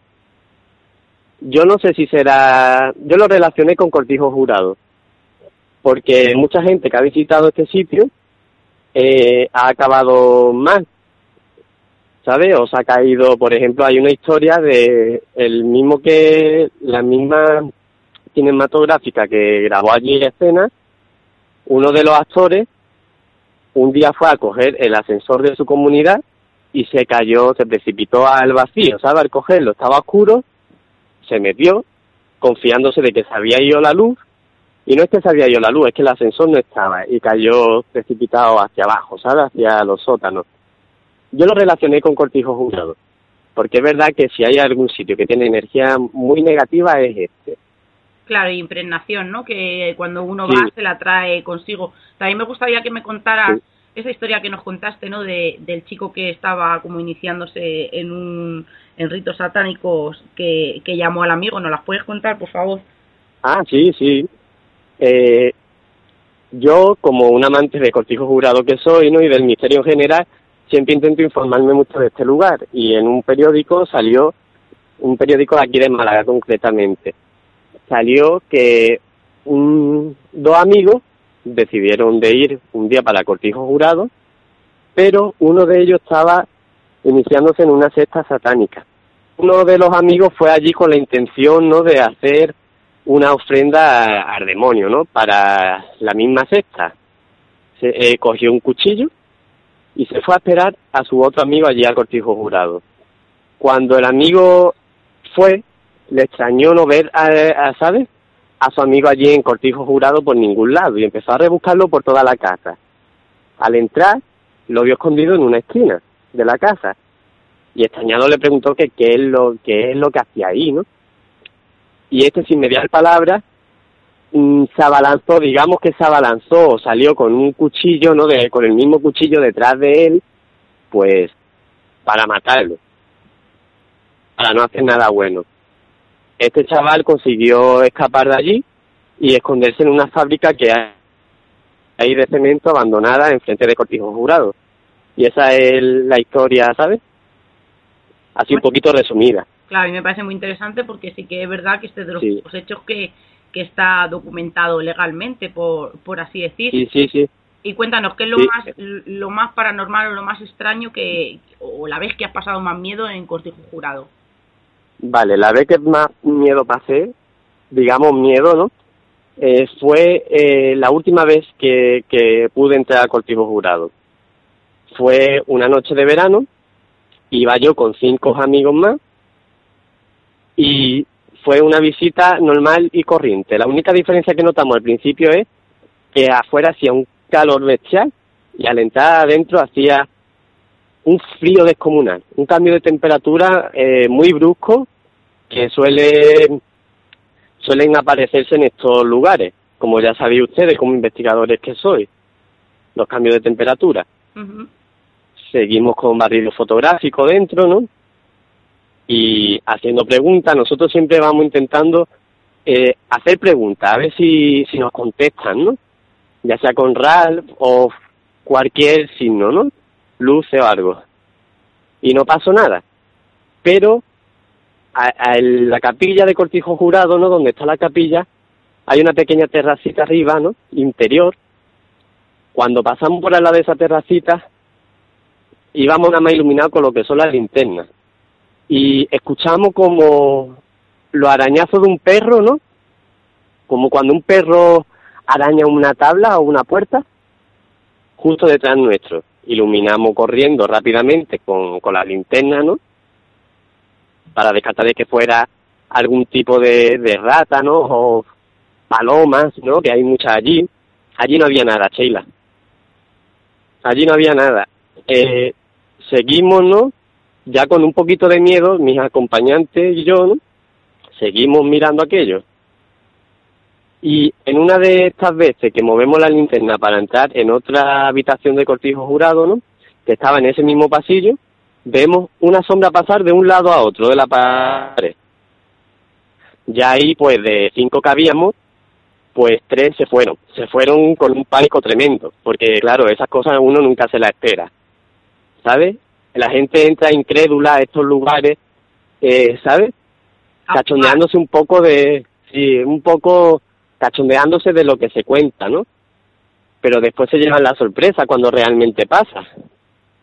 Yo no sé si será, yo lo relacioné con Cortijo Jurado, porque mucha gente que ha visitado este sitio eh, ha acabado mal, ¿sabes? O se ha caído, por ejemplo, hay una historia de el mismo que la misma cinematográfica que grabó allí escena, uno de los actores un día fue a coger el ascensor de su comunidad y se cayó, se precipitó al vacío, ¿sabes? Al cogerlo estaba oscuro, se metió, confiándose de que se había ido la luz, y no es que se había ido la luz, es que el ascensor no estaba, y cayó precipitado hacia abajo, ¿sabes? Hacia los sótanos. Yo lo relacioné con cortijo jurado, porque es verdad que si hay algún sitio que tiene energía muy negativa es este. Claro, impregnación, ¿no? Que cuando uno va se la trae consigo. También me gustaría que me contaras esa historia que nos contaste, ¿no? De, del chico que estaba como iniciándose en un en ritos satánicos que, que llamó al amigo. ¿Nos las puedes contar, por favor? Ah, sí, sí. Eh, yo, como un amante de cortijo jurado que soy, ¿no? Y del misterio en general, siempre intento informarme mucho de este lugar. Y en un periódico salió, un periódico de aquí de Málaga concretamente, salió que un, dos amigos decidieron de ir un día para Cortijo Jurado, pero uno de ellos estaba iniciándose en una secta satánica. Uno de los amigos fue allí con la intención, ¿no?, de hacer una ofrenda al demonio, ¿no?, para la misma secta. Se, eh, cogió un cuchillo y se fue a esperar a su otro amigo allí al Cortijo Jurado. Cuando el amigo fue, le extrañó no ver, a, a, ¿sabes?, a su amigo allí en cortijo jurado por ningún lado y empezó a rebuscarlo por toda la casa. Al entrar, lo vio escondido en una esquina de la casa y extrañado le preguntó que qué es lo qué es lo que hacía ahí, ¿no? Y este sin mediar palabras mm, se abalanzó, digamos que se abalanzó, salió con un cuchillo, ¿no? De, con el mismo cuchillo detrás de él, pues para matarlo, para no hacer nada bueno este chaval consiguió escapar de allí y esconderse en una fábrica que hay de cemento abandonada enfrente de Cortijo Jurado. Y esa es la historia, ¿sabes? Así un poquito resumida. Claro, y me parece muy interesante porque sí que es verdad que este es de los sí. hechos que, que está documentado legalmente, por, por así decir. Sí, sí, sí. Y cuéntanos, ¿qué es lo, Sí. más, lo más paranormal o lo más extraño que, o la vez que has pasado más miedo en Cortijo Jurado? Vale, la vez que más miedo pasé, digamos miedo, ¿no? Eh, fue eh, la última vez que, que pude entrar al Cortijo Jurado. Fue una noche de verano, iba yo con cinco amigos más y fue una visita normal y corriente. La única diferencia que notamos al principio es que afuera hacía un calor bestial y al entrar adentro hacía un frío descomunal, un cambio de temperatura eh, muy brusco que suele suelen aparecerse en estos lugares, como ya sabéis ustedes como investigadores que soy. los cambios de temperatura. Seguimos con barrido fotográfico dentro, ¿no? Y haciendo preguntas, nosotros siempre vamos intentando eh, hacer preguntas, a ver si, si nos contestan, ¿no? Ya sea con RAL o cualquier signo, ¿no? Luce o algo. Y no pasó nada. Pero a, la capilla de Cortijo Jurado, ¿no? Donde está la capilla, hay una pequeña terracita arriba, ¿no? Interior. Cuando pasamos por al lado de esa terracita, íbamos nada más iluminados con lo que son las linternas. Y escuchamos como los arañazos de un perro, ¿no? Como cuando un perro araña una tabla o una puerta, justo detrás nuestro. Iluminamos corriendo rápidamente con, con la linterna, ¿no? Para descartar de que fuera algún tipo de, de rata, ¿no? O palomas, ¿no? Que hay muchas allí. Allí no había nada, Sheila. Allí no había nada. Eh, seguimos, ¿no? Ya con un poquito de miedo, mis acompañantes y yo, ¿no? Seguimos mirando aquello. Y en una de estas veces que movemos la linterna para entrar en otra habitación de cortijo jurado, ¿no? Que estaba en ese mismo pasillo, vemos una sombra pasar de un lado a otro de la pared. Ya ahí, pues, de cinco que habíamos, pues tres se fueron. Se fueron con un pánico tremendo, porque claro, esas cosas uno nunca se las espera. ¿Sabes? La gente entra incrédula a estos lugares, eh, ¿sabes? Cachondeándose un poco de, sí, un poco cachondeándose de lo que se cuenta, ¿no? Pero después se llevan la sorpresa cuando realmente pasa.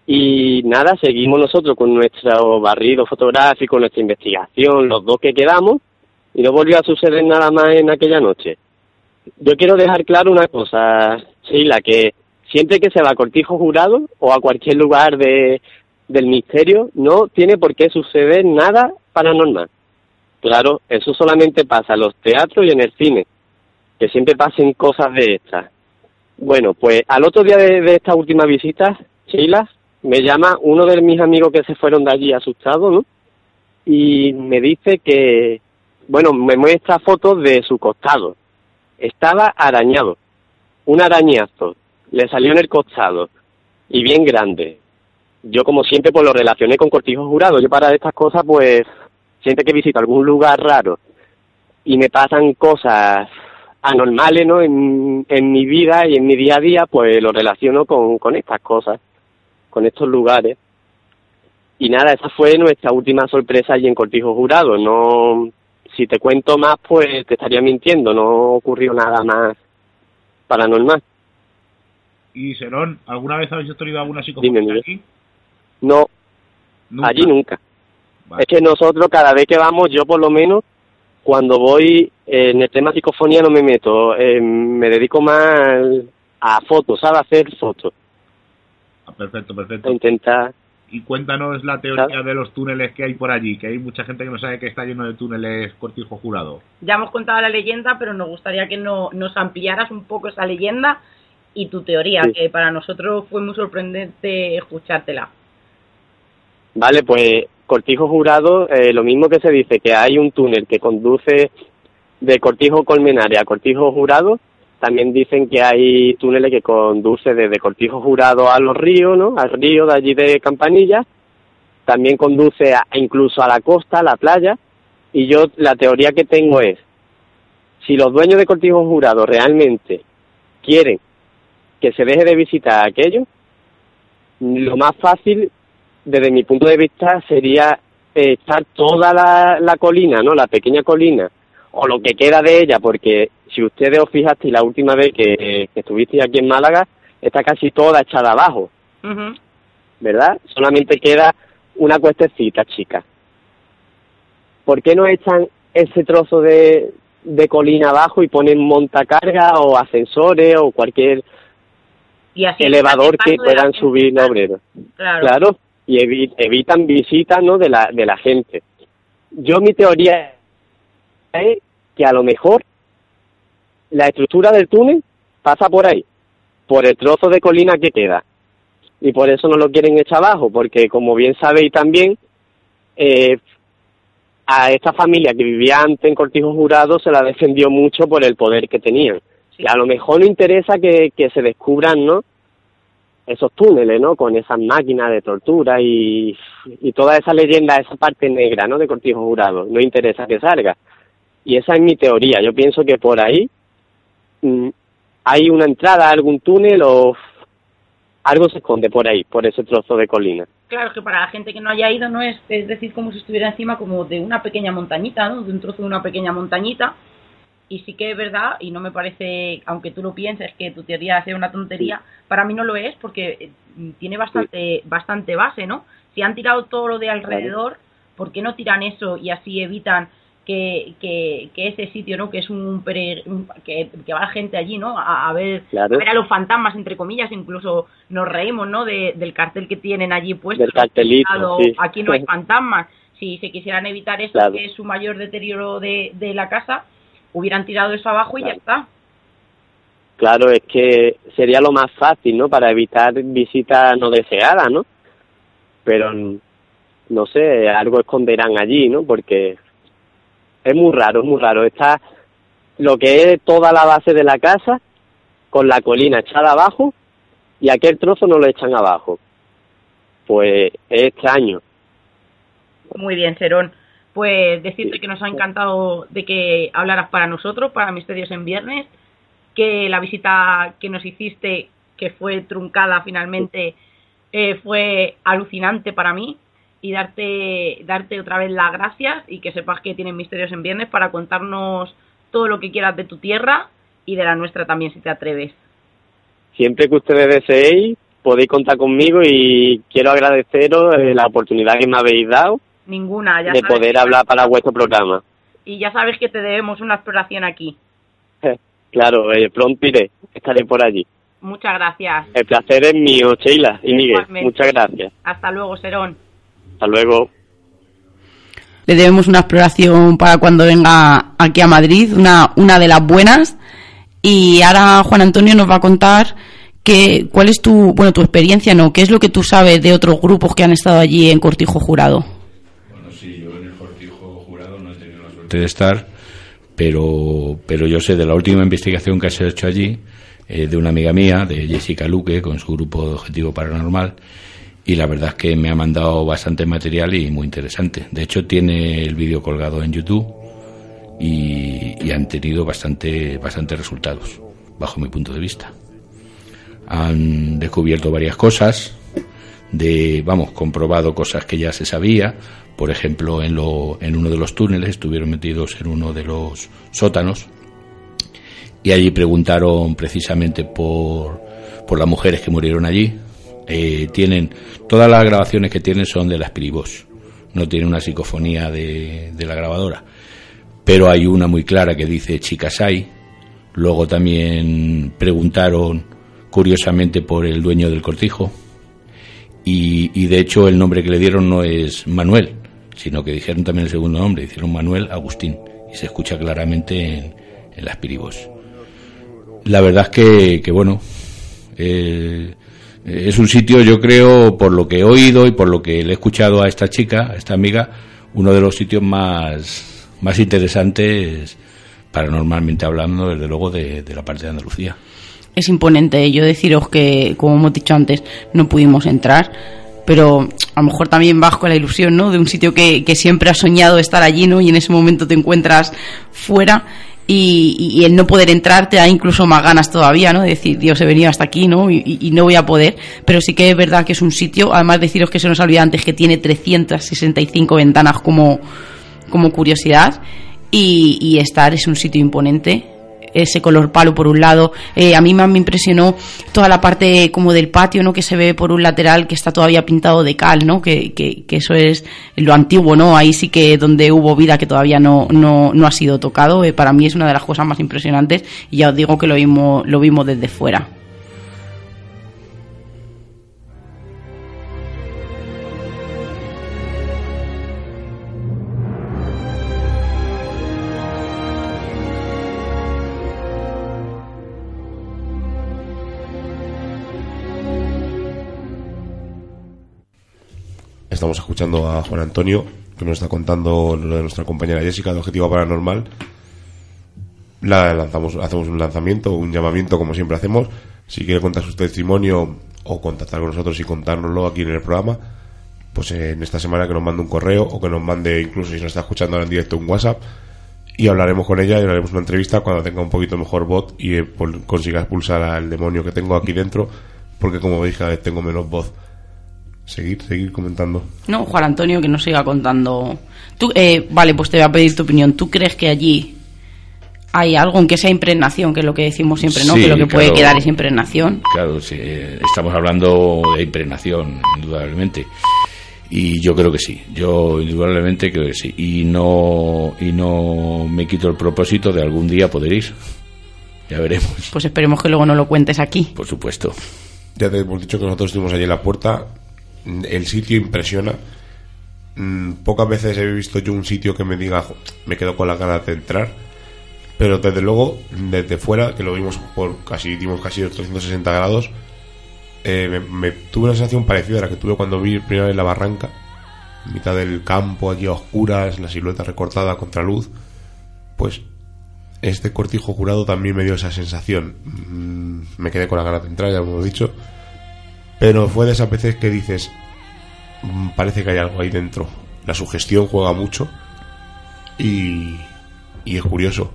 Y nada, seguimos nosotros con nuestro barrido fotográfico, nuestra investigación, los dos que quedamos, y no volvió a suceder nada más en aquella noche. Yo quiero dejar claro una cosa, Sheila, que siempre que se va a cortijo jurado o a cualquier lugar de, del misterio, no tiene por qué suceder nada paranormal. Claro, eso solamente pasa en los teatros y en el cine, que siempre pasen cosas de estas. Bueno, pues al otro día de, esta última visita, Sheila, me llama uno de mis amigos que se fueron de allí asustados, ¿no? Y me dice que, bueno, me muestra fotos de su costado. Estaba arañado, un arañazo, le salió en el costado y bien grande. Yo como siempre pues lo relacioné con cortijo jurado. Yo para estas cosas pues siempre que visito algún lugar raro y me pasan cosas anormales, ¿no? En, en mi vida y en mi día a día, pues lo relaciono con, con estas cosas, con estos lugares. Y nada, esa fue nuestra última sorpresa allí en Cortijo Jurado. No, si te cuento más, pues te estaría mintiendo. No ocurrió nada más paranormal. Y Serón, ¿alguna vez habéis tenido alguna psicofonía aquí? No, Nunca. allí nunca. Vale. Es que nosotros cada vez que vamos, yo por lo menos, cuando voy eh, en el tema psicofonía no me meto, eh, me dedico más a fotos. A hacer fotos, Ah, perfecto, perfecto. a intentar... Y cuéntanos la teoría de los túneles que hay por allí, que hay mucha gente que no sabe que está lleno de túneles cortijo jurado. Ya hemos contado la leyenda, pero nos gustaría que no, nos ampliaras un poco esa leyenda y tu teoría, Sí. que para nosotros fue muy sorprendente escuchártela. Vale, pues Cortijo Jurado, eh, lo mismo que se dice que hay un túnel que conduce de Cortijo Colmenares a Cortijo Jurado, también dicen que hay túneles que conduce desde Cortijo Jurado a los ríos, ¿no? Al río de allí de Campanilla, también conduce a- incluso a la costa, a la playa, y yo la teoría que tengo es, si los dueños de Cortijo Jurado realmente quieren que se deje de visitar aquello, lo más fácil desde mi punto de vista sería eh, echar toda la, la colina, ¿no? La pequeña colina, o lo que queda de ella, porque si ustedes os fijasteis la última vez que, que estuvisteis aquí en Málaga, está casi toda echada abajo. ¿verdad? Solamente queda una cuestecita, chica. ¿Por qué no echan ese trozo de, de colina abajo y ponen montacarga o ascensores o cualquier Y así elevador el que puedan subir los obreros? Claro. Claro, y evi- evitan visitas ¿no? de, la, de la gente. Yo mi teoría es que a lo mejor la estructura del túnel pasa por ahí, por el trozo de colina que queda. Y por eso no lo quieren echar abajo, porque como bien sabéis también, eh, a esta familia que vivía antes en Cortijo Jurado se la defendió mucho por el poder que tenían. Y a lo mejor no interesa que, que se descubran, ¿no? Esos túneles, ¿no? Con esas máquinas de tortura y, y toda esa leyenda, esa parte negra, ¿no? De Cortijo Jurado. No interesa que salga. Y esa es mi teoría. Yo pienso que por ahí mm, hay una entrada a algún túnel o algo se esconde por ahí, por ese trozo de colina. Claro, que para la gente que no haya ido no es, es decir, como si estuviera encima como de una pequeña montañita, ¿no? De un trozo de una pequeña montañita. Y sí que es verdad, y no me parece, aunque tú lo pienses, que tu teoría sea una tontería, para mí no lo es porque eh, tiene bastante, bastante base, ¿no? Si han tirado todo lo de alrededor, ¿por qué no tiran eso y así evitan que, que, que ese sitio, ¿no? Que es un, que, que va gente allí, ¿no? A, a ver, Claro. a ver a los fantasmas, entre comillas, incluso nos reímos, ¿no? De- del cartel que tienen allí puesto. Del cartelito, sí. Aquí no hay fantasmas. Si se quisieran evitar eso, Claro. que es su mayor deterioro de, de la casa, hubieran tirado eso abajo y ya está. Claro, es que sería lo más fácil, ¿no? Para evitar visitas no deseadas, ¿no? Pero no sé, algo esconderán allí, ¿no? Porque es muy raro, es muy raro. Está lo que es toda la base de la casa con la colina echada abajo y aquel trozo no lo echan abajo. Pues es extraño. Muy bien, Serón. Pues decirte que nos ha encantado de que hablaras para nosotros, para Misterios en Viernes, que la visita que nos hiciste, que fue truncada finalmente, eh, fue alucinante para mí y darte, darte otra vez las gracias y que sepas que tienes Misterios en Viernes para contarnos todo lo que quieras de tu tierra y de la nuestra también, si te atreves. Siempre que ustedes deseéis, podéis contar conmigo y quiero agradeceros eh, la oportunidad que me habéis dado Ninguna, ya de sabes poder que- hablar para vuestro programa. Y ya sabes que te debemos una exploración aquí. Claro, eh, pronto iré, estaré por allí. Muchas gracias. El placer es mío, Sheila y Miguel. Muchas gracias. Hasta luego, Serón. Hasta luego. Le debemos una exploración para cuando venga aquí a Madrid, una, una de las buenas. Y ahora Juan Antonio nos va a contar que, cuál es tu, bueno, tu experiencia, ¿no? ¿Qué es lo que tú sabes de otros grupos que han estado allí en Cortijo Jurado? De estar, pero, pero yo sé de la última investigación que se ha hecho allí, eh, de una amiga mía, de Jessica Luque, con su grupo de Objetivo Paranormal, y la verdad es que me ha mandado bastante material y muy interesante. De hecho, tiene el vídeo colgado en YouTube y, y han tenido bastante, bastantes resultados, bajo mi punto de vista. Han descubierto varias cosas, de, vamos, comprobado cosas que ya se sabía. Por ejemplo, en, lo, en uno de los túneles estuvieron metidos en uno de los sótanos y allí preguntaron precisamente por, por las mujeres que murieron allí. Eh, tienen todas las grabaciones que tienen son de las piribos, no tienen una psicofonía de, de la grabadora, pero hay una muy clara que dice chicas hay. Luego también preguntaron curiosamente por el dueño del cortijo, y, y, de hecho el nombre que le dieron no es Manuel, sino que dijeron también el segundo nombre, hicieron Manuel Agustín, y se escucha claramente en, en las piribos. La verdad es que, que bueno, eh, es un sitio, yo creo, por lo que he oído y por lo que le he escuchado a esta chica, a esta amiga, uno de los sitios más, más interesantes, paranormalmente hablando, desde luego, de, de la parte de Andalucía es imponente. Yo deciros que, como hemos dicho antes, no pudimos entrar, pero a lo mejor también bajo la ilusión, ¿no? De un sitio que, que siempre has soñado estar allí, ¿no? Y en ese momento te encuentras fuera y, el no poder entrar te da incluso más ganas todavía, ¿no? De decir, Dios, he venido hasta aquí, ¿no? Y, no voy a poder. Pero sí que es verdad que es un sitio, además deciros que se nos olvida antes que tiene 365 ventanas como, como curiosidad. Y estar es un sitio imponente ese color palo por un lado. Eh, a mí más me impresionó toda la parte como del patio, ¿no? Que se ve por un lateral que está todavía pintado de cal, ¿no? Que, que, que eso es lo antiguo, ¿no? Ahí sí que donde hubo vida que todavía no, no, no ha sido tocado. Eh, para mí es una de las cosas más impresionantes y ya os digo que lo vimos, lo vimos desde fuera. Escuchando a Juan Antonio, que nos está contando lo de nuestra compañera Jessica de Objetivo Paranormal. La lanzamos, hacemos un lanzamiento, un llamamiento, como siempre hacemos. Si quiere contar su testimonio o contactar con nosotros y contárnoslo aquí en el programa, pues en esta semana que nos mande un correo o que nos mande incluso si nos está escuchando ahora en directo un WhatsApp y hablaremos con ella y haremos una entrevista cuando tenga un poquito mejor voz y eh, pol- consiga expulsar al demonio que tengo aquí dentro porque como vez tengo menos voz. Seguir, seguir comentando. No, Juan Antonio, que nos siga contando. Tú, eh, vale, pues te voy a pedir tu opinión. ¿Tú crees que allí hay algo, aunque sea impregnación, que es lo que decimos siempre, ¿no? Sí, que lo que puede claro. quedar es impregnación. Claro, sí, eh, estamos hablando de impregnación, indudablemente. Y yo creo que sí, yo indudablemente creo que sí. Y no, y no me quito el propósito de algún día poder ir. Ya veremos, Pues esperemos que luego no lo cuentes aquí. por supuesto. Ya te hemos dicho que nosotros estuvimos allí en la puerta. El sitio impresiona. Mm, Pocas veces he visto yo un sitio que me diga, "Jo, me quedo con las ganas de entrar. Pero desde luego, desde fuera, que lo vimos por casi, dimos casi los 360 grados, eh, me, tuve una sensación parecida a la que tuve cuando vi primera vez la barranca. En mitad del campo, allí a oscuras, la silueta recortada contra luz. Pues este cortijo jurado también me dio esa sensación. Mm, Me quedé con la ganas de entrar, ya lo hemos dicho. Pero fue de esas veces que dices, "Mm, parece que hay algo ahí dentro. La sugestión juega mucho y, y es curioso.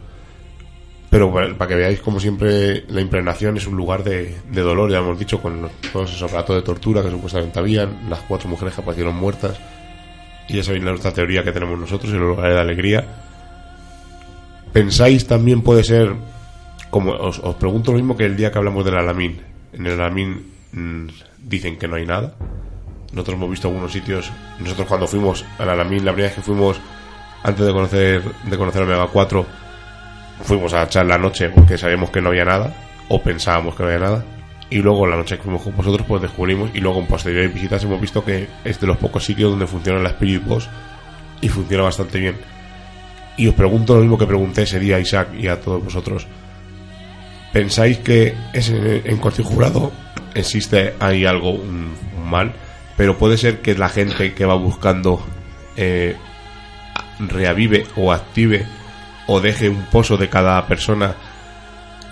Pero para, que veáis, como siempre, la impregnación es un lugar de, de dolor, ya hemos dicho, con todos esos relatos de tortura que supuestamente habían, las cuatro mujeres que aparecieron muertas. Y ya sabéis nuestra teoría que tenemos nosotros, el lugar de la alegría. ¿Pensáis también puede ser, como os, os pregunto lo mismo que el día que hablamos del Alamín? En el Alamín mm, dicen que no hay nada. Nosotros hemos visto algunos sitios, nosotros cuando fuimos al Alamín, la primera vez que fuimos, antes de conocer, de conocer Omega 4, fuimos a echar la noche porque sabíamos que no había nada, o pensábamos que no había nada. Y luego la noche que fuimos con vosotros, pues descubrimos, y luego en posteriores visitas hemos visto que es de los pocos sitios donde funciona la Spirit Box y funciona bastante bien. Y os pregunto lo mismo que pregunté ese día a Isaac y a todos vosotros. ¿Pensáis que es en, Cortijo Jurado existe ahí algo, un, mal? Pero puede ser que la gente que va buscando eh, reavive o active o deje un pozo de cada persona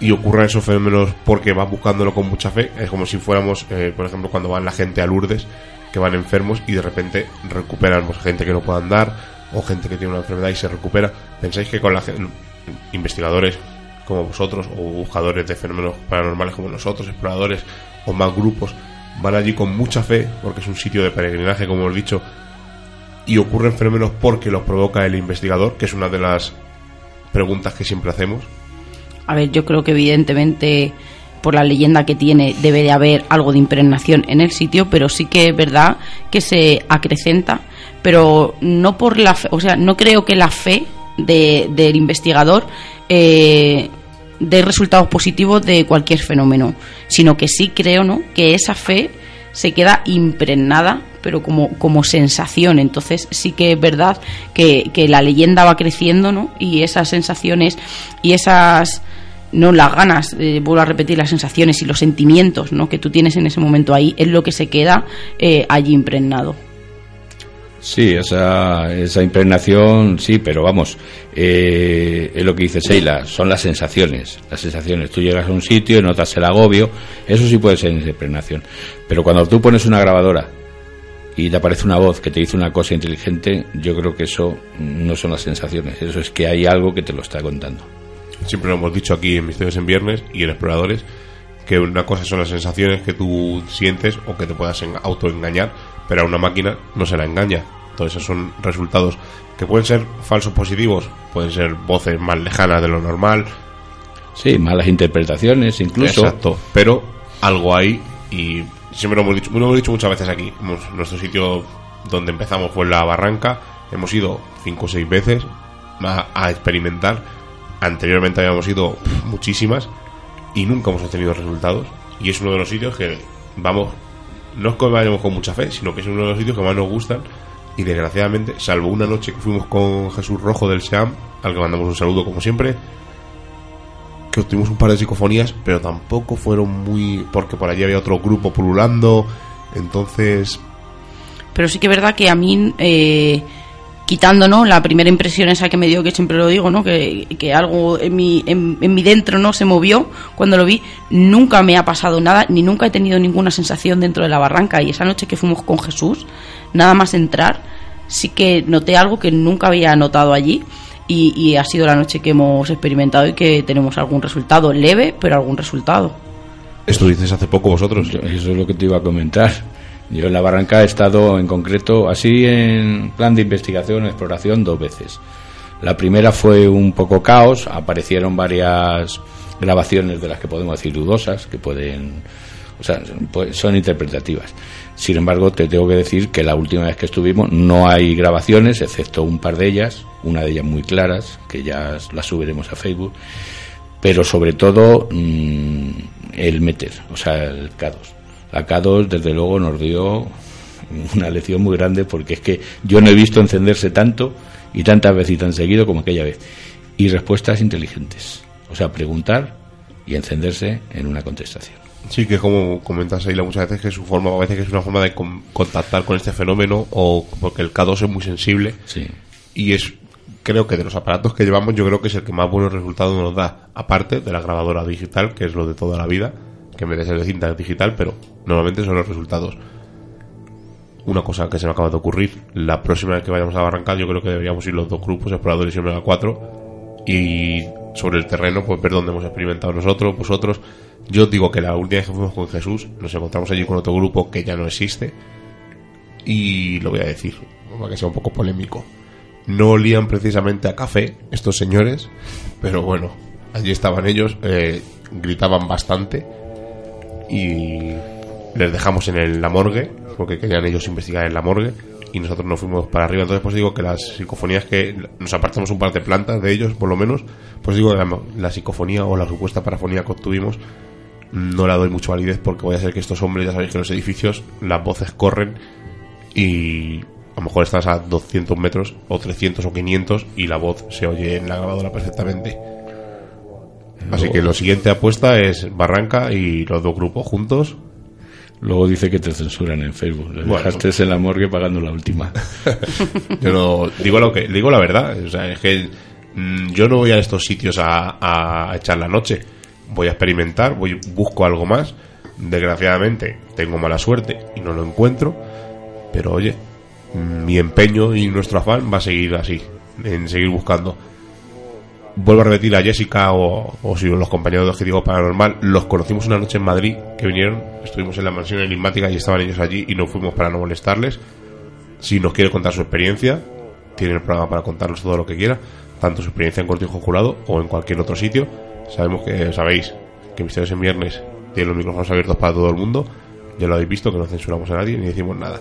y ocurran esos fenómenos porque va buscándolo con mucha fe. Es como si fuéramos, eh, por ejemplo, cuando van la gente a Lourdes, que van enfermos y de repente recuperan pues, gente que no puede andar o gente que tiene una enfermedad y se recupera. ¿Pensáis que con la gen- investigadores como vosotros o buscadores de fenómenos paranormales como nosotros, exploradores o más grupos, van allí con mucha fe porque es un sitio de peregrinaje, como hemos dicho, y ocurren fenómenos porque los provoca el investigador, que es una de las preguntas que siempre hacemos? A ver, yo creo que evidentemente por la leyenda que tiene debe de haber algo de impregnación en el sitio, pero sí que es verdad que se acrecenta, pero no por la fe, o sea, no creo que la fe de- del investigador eh, dé resultados positivos de cualquier fenómeno, sino que sí creo, ¿no? Que esa fe se queda impregnada pero como, como sensación entonces sí que es verdad que, que la leyenda va creciendo ¿no? y esas sensaciones y esas no las ganas eh, vuelvo a repetir las sensaciones y los sentimientos ¿no? que tú tienes en ese momento ahí es lo que se queda eh, allí impregnado Sí, esa, esa impregnación, sí, pero vamos, eh, es lo que dice Sheila, son las sensaciones, las sensaciones. Tú llegas a un sitio notas el agobio, eso sí puede ser impregnación. Pero cuando tú pones una grabadora y te aparece una voz que te dice una cosa inteligente, yo creo que eso no son las sensaciones, eso es que hay algo que te lo está contando. Siempre lo hemos dicho aquí en Misterios en Viernes y en Exploradores, que una cosa son las sensaciones que tú sientes o que te puedas en- autoengañar, pero a una máquina no se la engaña. Entonces esos son resultados que pueden ser falsos positivos, pueden ser voces más lejanas de lo normal. Sí, malas interpretaciones incluso. Exacto, pero algo hay y siempre lo hemos dicho, lo hemos dicho muchas veces aquí. Nuestro sitio donde empezamos fue la Barranca, hemos ido cinco o seis veces a, a experimentar. Anteriormente habíamos ido muchísimas y nunca hemos obtenido resultados. Y es uno de los sitios que vamos, no es que vayamos con mucha fe, sino que es uno de los sitios que más nos gustan. Y desgraciadamente, salvo una noche que fuimos con Jesús Rojo del SEAM, al que mandamos un saludo como siempre, que obtuvimos un par de psicofonías, pero tampoco fueron muy. porque por allí había otro grupo pululando. Entonces, pero sí que es verdad que a mí eh, quitando ¿no? la primera impresión esa que me dio, que siempre lo digo, ¿no? que, que algo en mi, en, en mi dentro no se movió cuando lo vi, nunca me ha pasado nada, ni nunca he tenido ninguna sensación dentro de la barranca. Y esa noche que fuimos con Jesús, nada más entrar, sí que noté algo que nunca había notado allí. Y, y ha sido la noche que hemos experimentado y que tenemos algún resultado leve, pero algún resultado. Esto dices hace poco vosotros. Eso es lo que te iba a comentar. Yo en la barranca he estado en concreto, así en plan de investigación, exploración, dos veces. La primera fue un poco caos, aparecieron varias grabaciones de las que podemos decir dudosas, que pueden, o sea, pues son interpretativas. Sin embargo, te tengo que decir que la última vez que estuvimos no hay grabaciones, excepto un par de ellas, una de ellas muy claras, que ya las subiremos a Facebook, pero sobre todo mm, el meter, o sea, el K2. La K2 desde luego nos dio una lección muy grande porque es que yo no he visto encenderse tanto y tantas veces y tan seguido como aquella vez. Y respuestas inteligentes, o sea, preguntar y encenderse en una contestación. Sí, que como comentas Aila muchas veces que su forma, a veces que es una forma de con- contactar con este fenómeno o porque el K2 es muy sensible Sí. y es creo que de los aparatos que llevamos yo creo que es el que más buenos resultados nos da aparte de la grabadora digital que es lo de toda la vida que en vez de ser de cinta digital pero normalmente son los resultados. Una cosa que se me acaba de ocurrir la próxima vez que vayamos a Barrancal yo creo que deberíamos ir los dos grupos exploradores y Omega 4 y sobre el terreno pues ver dónde hemos experimentado nosotros vosotros. Yo digo que la última vez que fuimos con Jesús nos encontramos allí con otro grupo que ya no existe y lo voy a decir para que sea un poco polémico. No olían precisamente a café estos señores, pero bueno, allí estaban ellos, eh, gritaban bastante y les dejamos en el- la morgue, porque querían ellos investigar en la morgue y nosotros nos fuimos para arriba. Entonces, pues digo que las psicofonías que nos apartamos un par de plantas de ellos, por lo menos, pues digo que la, psicofonía o la supuesta parafonía que obtuvimos no la doy mucha validez porque voy a ser que estos hombres, ya sabéis que en los edificios las voces corren y a lo mejor estás a 200 metros o 300 o 500 y la voz se oye en la grabadora perfectamente. Así que lo siguiente apuesta es Barranca y los dos grupos juntos. Luego dice que te censuran en Facebook. Le Bueno. dejaste en la morgue pagando la última. Yo no digo lo que digo la verdad, o sea, es que mm, yo no voy a estos sitios a, a echar la noche. Voy a experimentar, voy busco algo más. Desgraciadamente tengo mala suerte y no lo encuentro, pero oye, mi empeño y nuestro afán va a seguir así, en seguir buscando. Vuelvo a repetir a Jessica o, o si los compañeros de Objetivo Paranormal, los conocimos una noche en Madrid que vinieron, estuvimos en la mansión enigmática y estaban ellos allí y no fuimos para no molestarles. Si nos quiere contar su experiencia, tiene el programa para contarnos todo lo que quiera, tanto su experiencia en Cortijo Jurado o en cualquier otro sitio. Sabemos que sabéis que Misterios en Viernes tiene los micrófonos abiertos para todo el mundo. Ya lo habéis visto, que no censuramos a nadie ni decimos nada.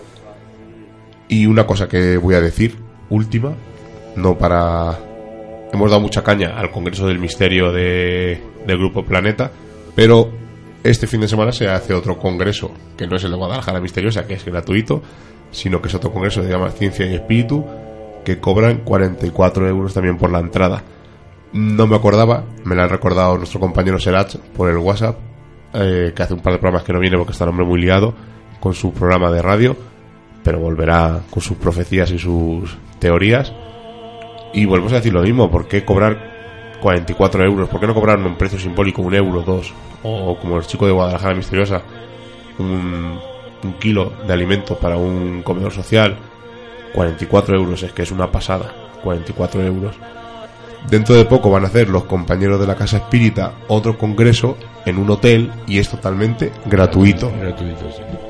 Y una cosa que voy a decir, última, no para... Hemos dado mucha caña al Congreso del Misterio de, del Grupo Planeta, pero este fin de semana se hace otro congreso, que no es el de Guadalajara Misteriosa, que es gratuito, sino que es otro congreso que se llama Ciencia y Espíritu, que cobran 44 euros también por la entrada. No me acordaba, me lo ha recordado nuestro compañero Serach por el WhatsApp, eh, que hace un par de programas que no viene porque está el hombre muy liado con su programa de radio, pero volverá con sus profecías y sus teorías. Y volvemos a decir lo mismo, ¿por qué cobrar 44 euros? ¿Por qué no cobrar un precio simbólico, un euro, dos? O como el chico de Guadalajara Misteriosa, un, un kilo de alimentos para un comedor social, 44 euros, es que es una pasada, 44 euros. Dentro de poco van a hacer los compañeros de la Casa Espírita otro congreso en un hotel y es totalmente gratuito. Gratuito, sí.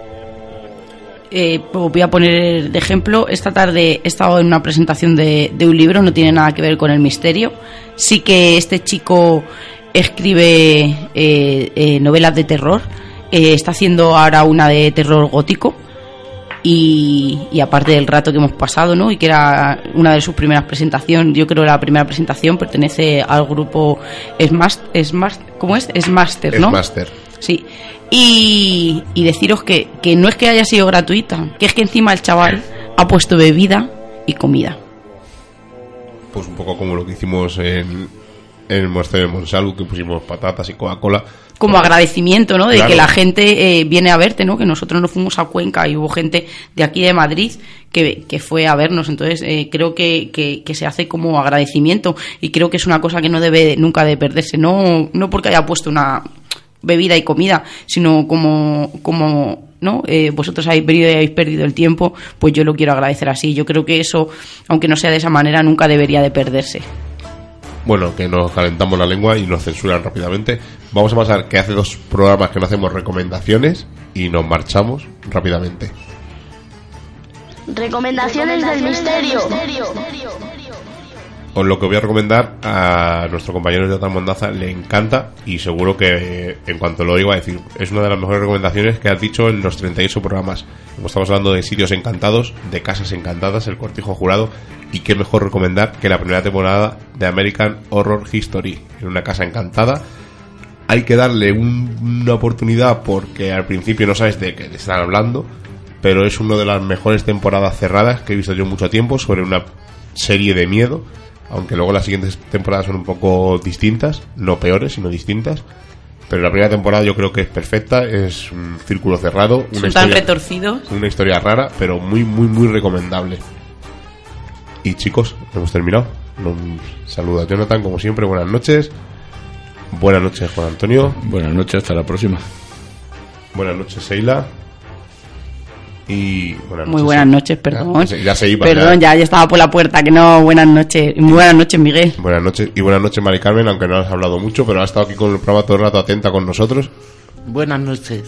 Eh, pues voy a poner de ejemplo, esta tarde he estado en una presentación de, un libro, no tiene nada que ver con el misterio. Sí que este chico escribe eh, eh, novelas de terror, eh, está haciendo ahora una de terror gótico y, y aparte del rato que hemos pasado, ¿no? Y que era una de sus primeras presentaciones, yo creo la primera presentación pertenece al grupo Smash, Smash ¿cómo es? Smaster, ¿no? máster. Sí. Y, y deciros que, que no es que haya sido gratuita, que es que encima el chaval ha puesto bebida y comida. Pues un poco como lo que hicimos en, en el monasterio de Monsalvo que pusimos patatas y Coca-Cola. Como agradecimiento, ¿no? De Claro. que la gente eh, viene a verte, ¿no? Que nosotros nos fuimos a Cuenca y hubo gente de aquí de Madrid que, que fue a vernos. Entonces, eh, creo que, que, que se hace como agradecimiento y creo que es una cosa que no debe nunca de perderse. No, no porque haya puesto una bebida y comida, sino como, como ¿no? Eh, vosotros habéis venido y habéis perdido el tiempo, pues yo lo quiero agradecer así. Yo creo que eso, aunque no sea de esa manera, nunca debería de perderse. Bueno, que nos calentamos la lengua y nos censuran rápidamente. Vamos a pasar que hace dos programas que no hacemos recomendaciones y nos marchamos rápidamente. Recomendaciones del misterio. Os lo que voy a recomendar a nuestro compañero Jonathan Mondaza le encanta y seguro que en cuanto lo oiga a decir, es una de las mejores recomendaciones que has dicho en los 38 programas. Como estamos hablando de sitios encantados, de casas encantadas, el cortijo jurado, y qué mejor recomendar que la primera temporada de American Horror History, en una casa encantada. Hay que darle un- una oportunidad porque al principio no sabes de qué te están hablando, pero es una de las mejores temporadas cerradas que he visto yo mucho tiempo sobre una serie de miedo, aunque luego las siguientes temporadas son un poco distintas, no peores, sino distintas. Pero la primera temporada yo creo que es perfecta, es un círculo cerrado, una Son tan historia, retorcidos. una historia rara, pero muy, muy, muy recomendable. Y chicos, hemos terminado. Un saludo a Jonathan, como siempre, buenas noches. Buenas noches, Juan Antonio. Buenas noches, hasta la próxima. Buenas noches, Seila. Y buenas Muy noches. buenas noches, perdón. Ya, se- ya se iba. Perdón, ya, ya estaba por la puerta, que no, buenas noches. Muy buenas noches, Miguel. Buenas noches. Y buenas noches, Mari Carmen, aunque no has hablado mucho, pero ha estado aquí con el programa todo el rato atenta con nosotros. Buenas noches.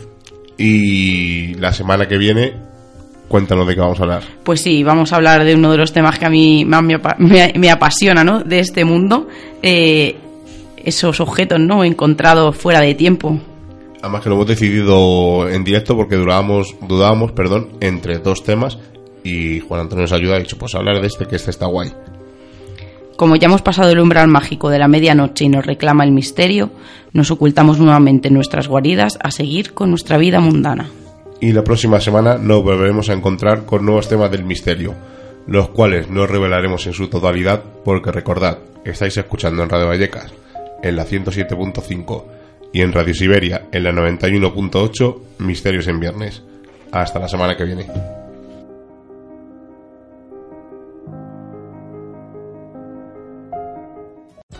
Y la semana que viene, cuéntanos de qué vamos a hablar. Pues sí, vamos a hablar de uno de los temas que a mí más me, apa- me- me apasiona, ¿no? De este mundo. Eh, esos objetos, ¿no? Encontrados fuera de tiempo. Además que lo hemos decidido en directo porque dudábamos, dudábamos perdón, entre dos temas y Juan Antonio nos ayuda y ha dicho, pues hablar de este, que este está guay. Como ya hemos pasado el umbral mágico de la medianoche y nos reclama el misterio, nos ocultamos nuevamente en nuestras guaridas a seguir con nuestra vida mundana. Y la próxima semana nos volveremos a encontrar con nuevos temas del misterio, los cuales no revelaremos en su totalidad porque recordad, estáis escuchando en Radio Vallecas en la 107.5 y en Radio Siberia en la 91.8 Misterios en Viernes. Hasta la semana que viene.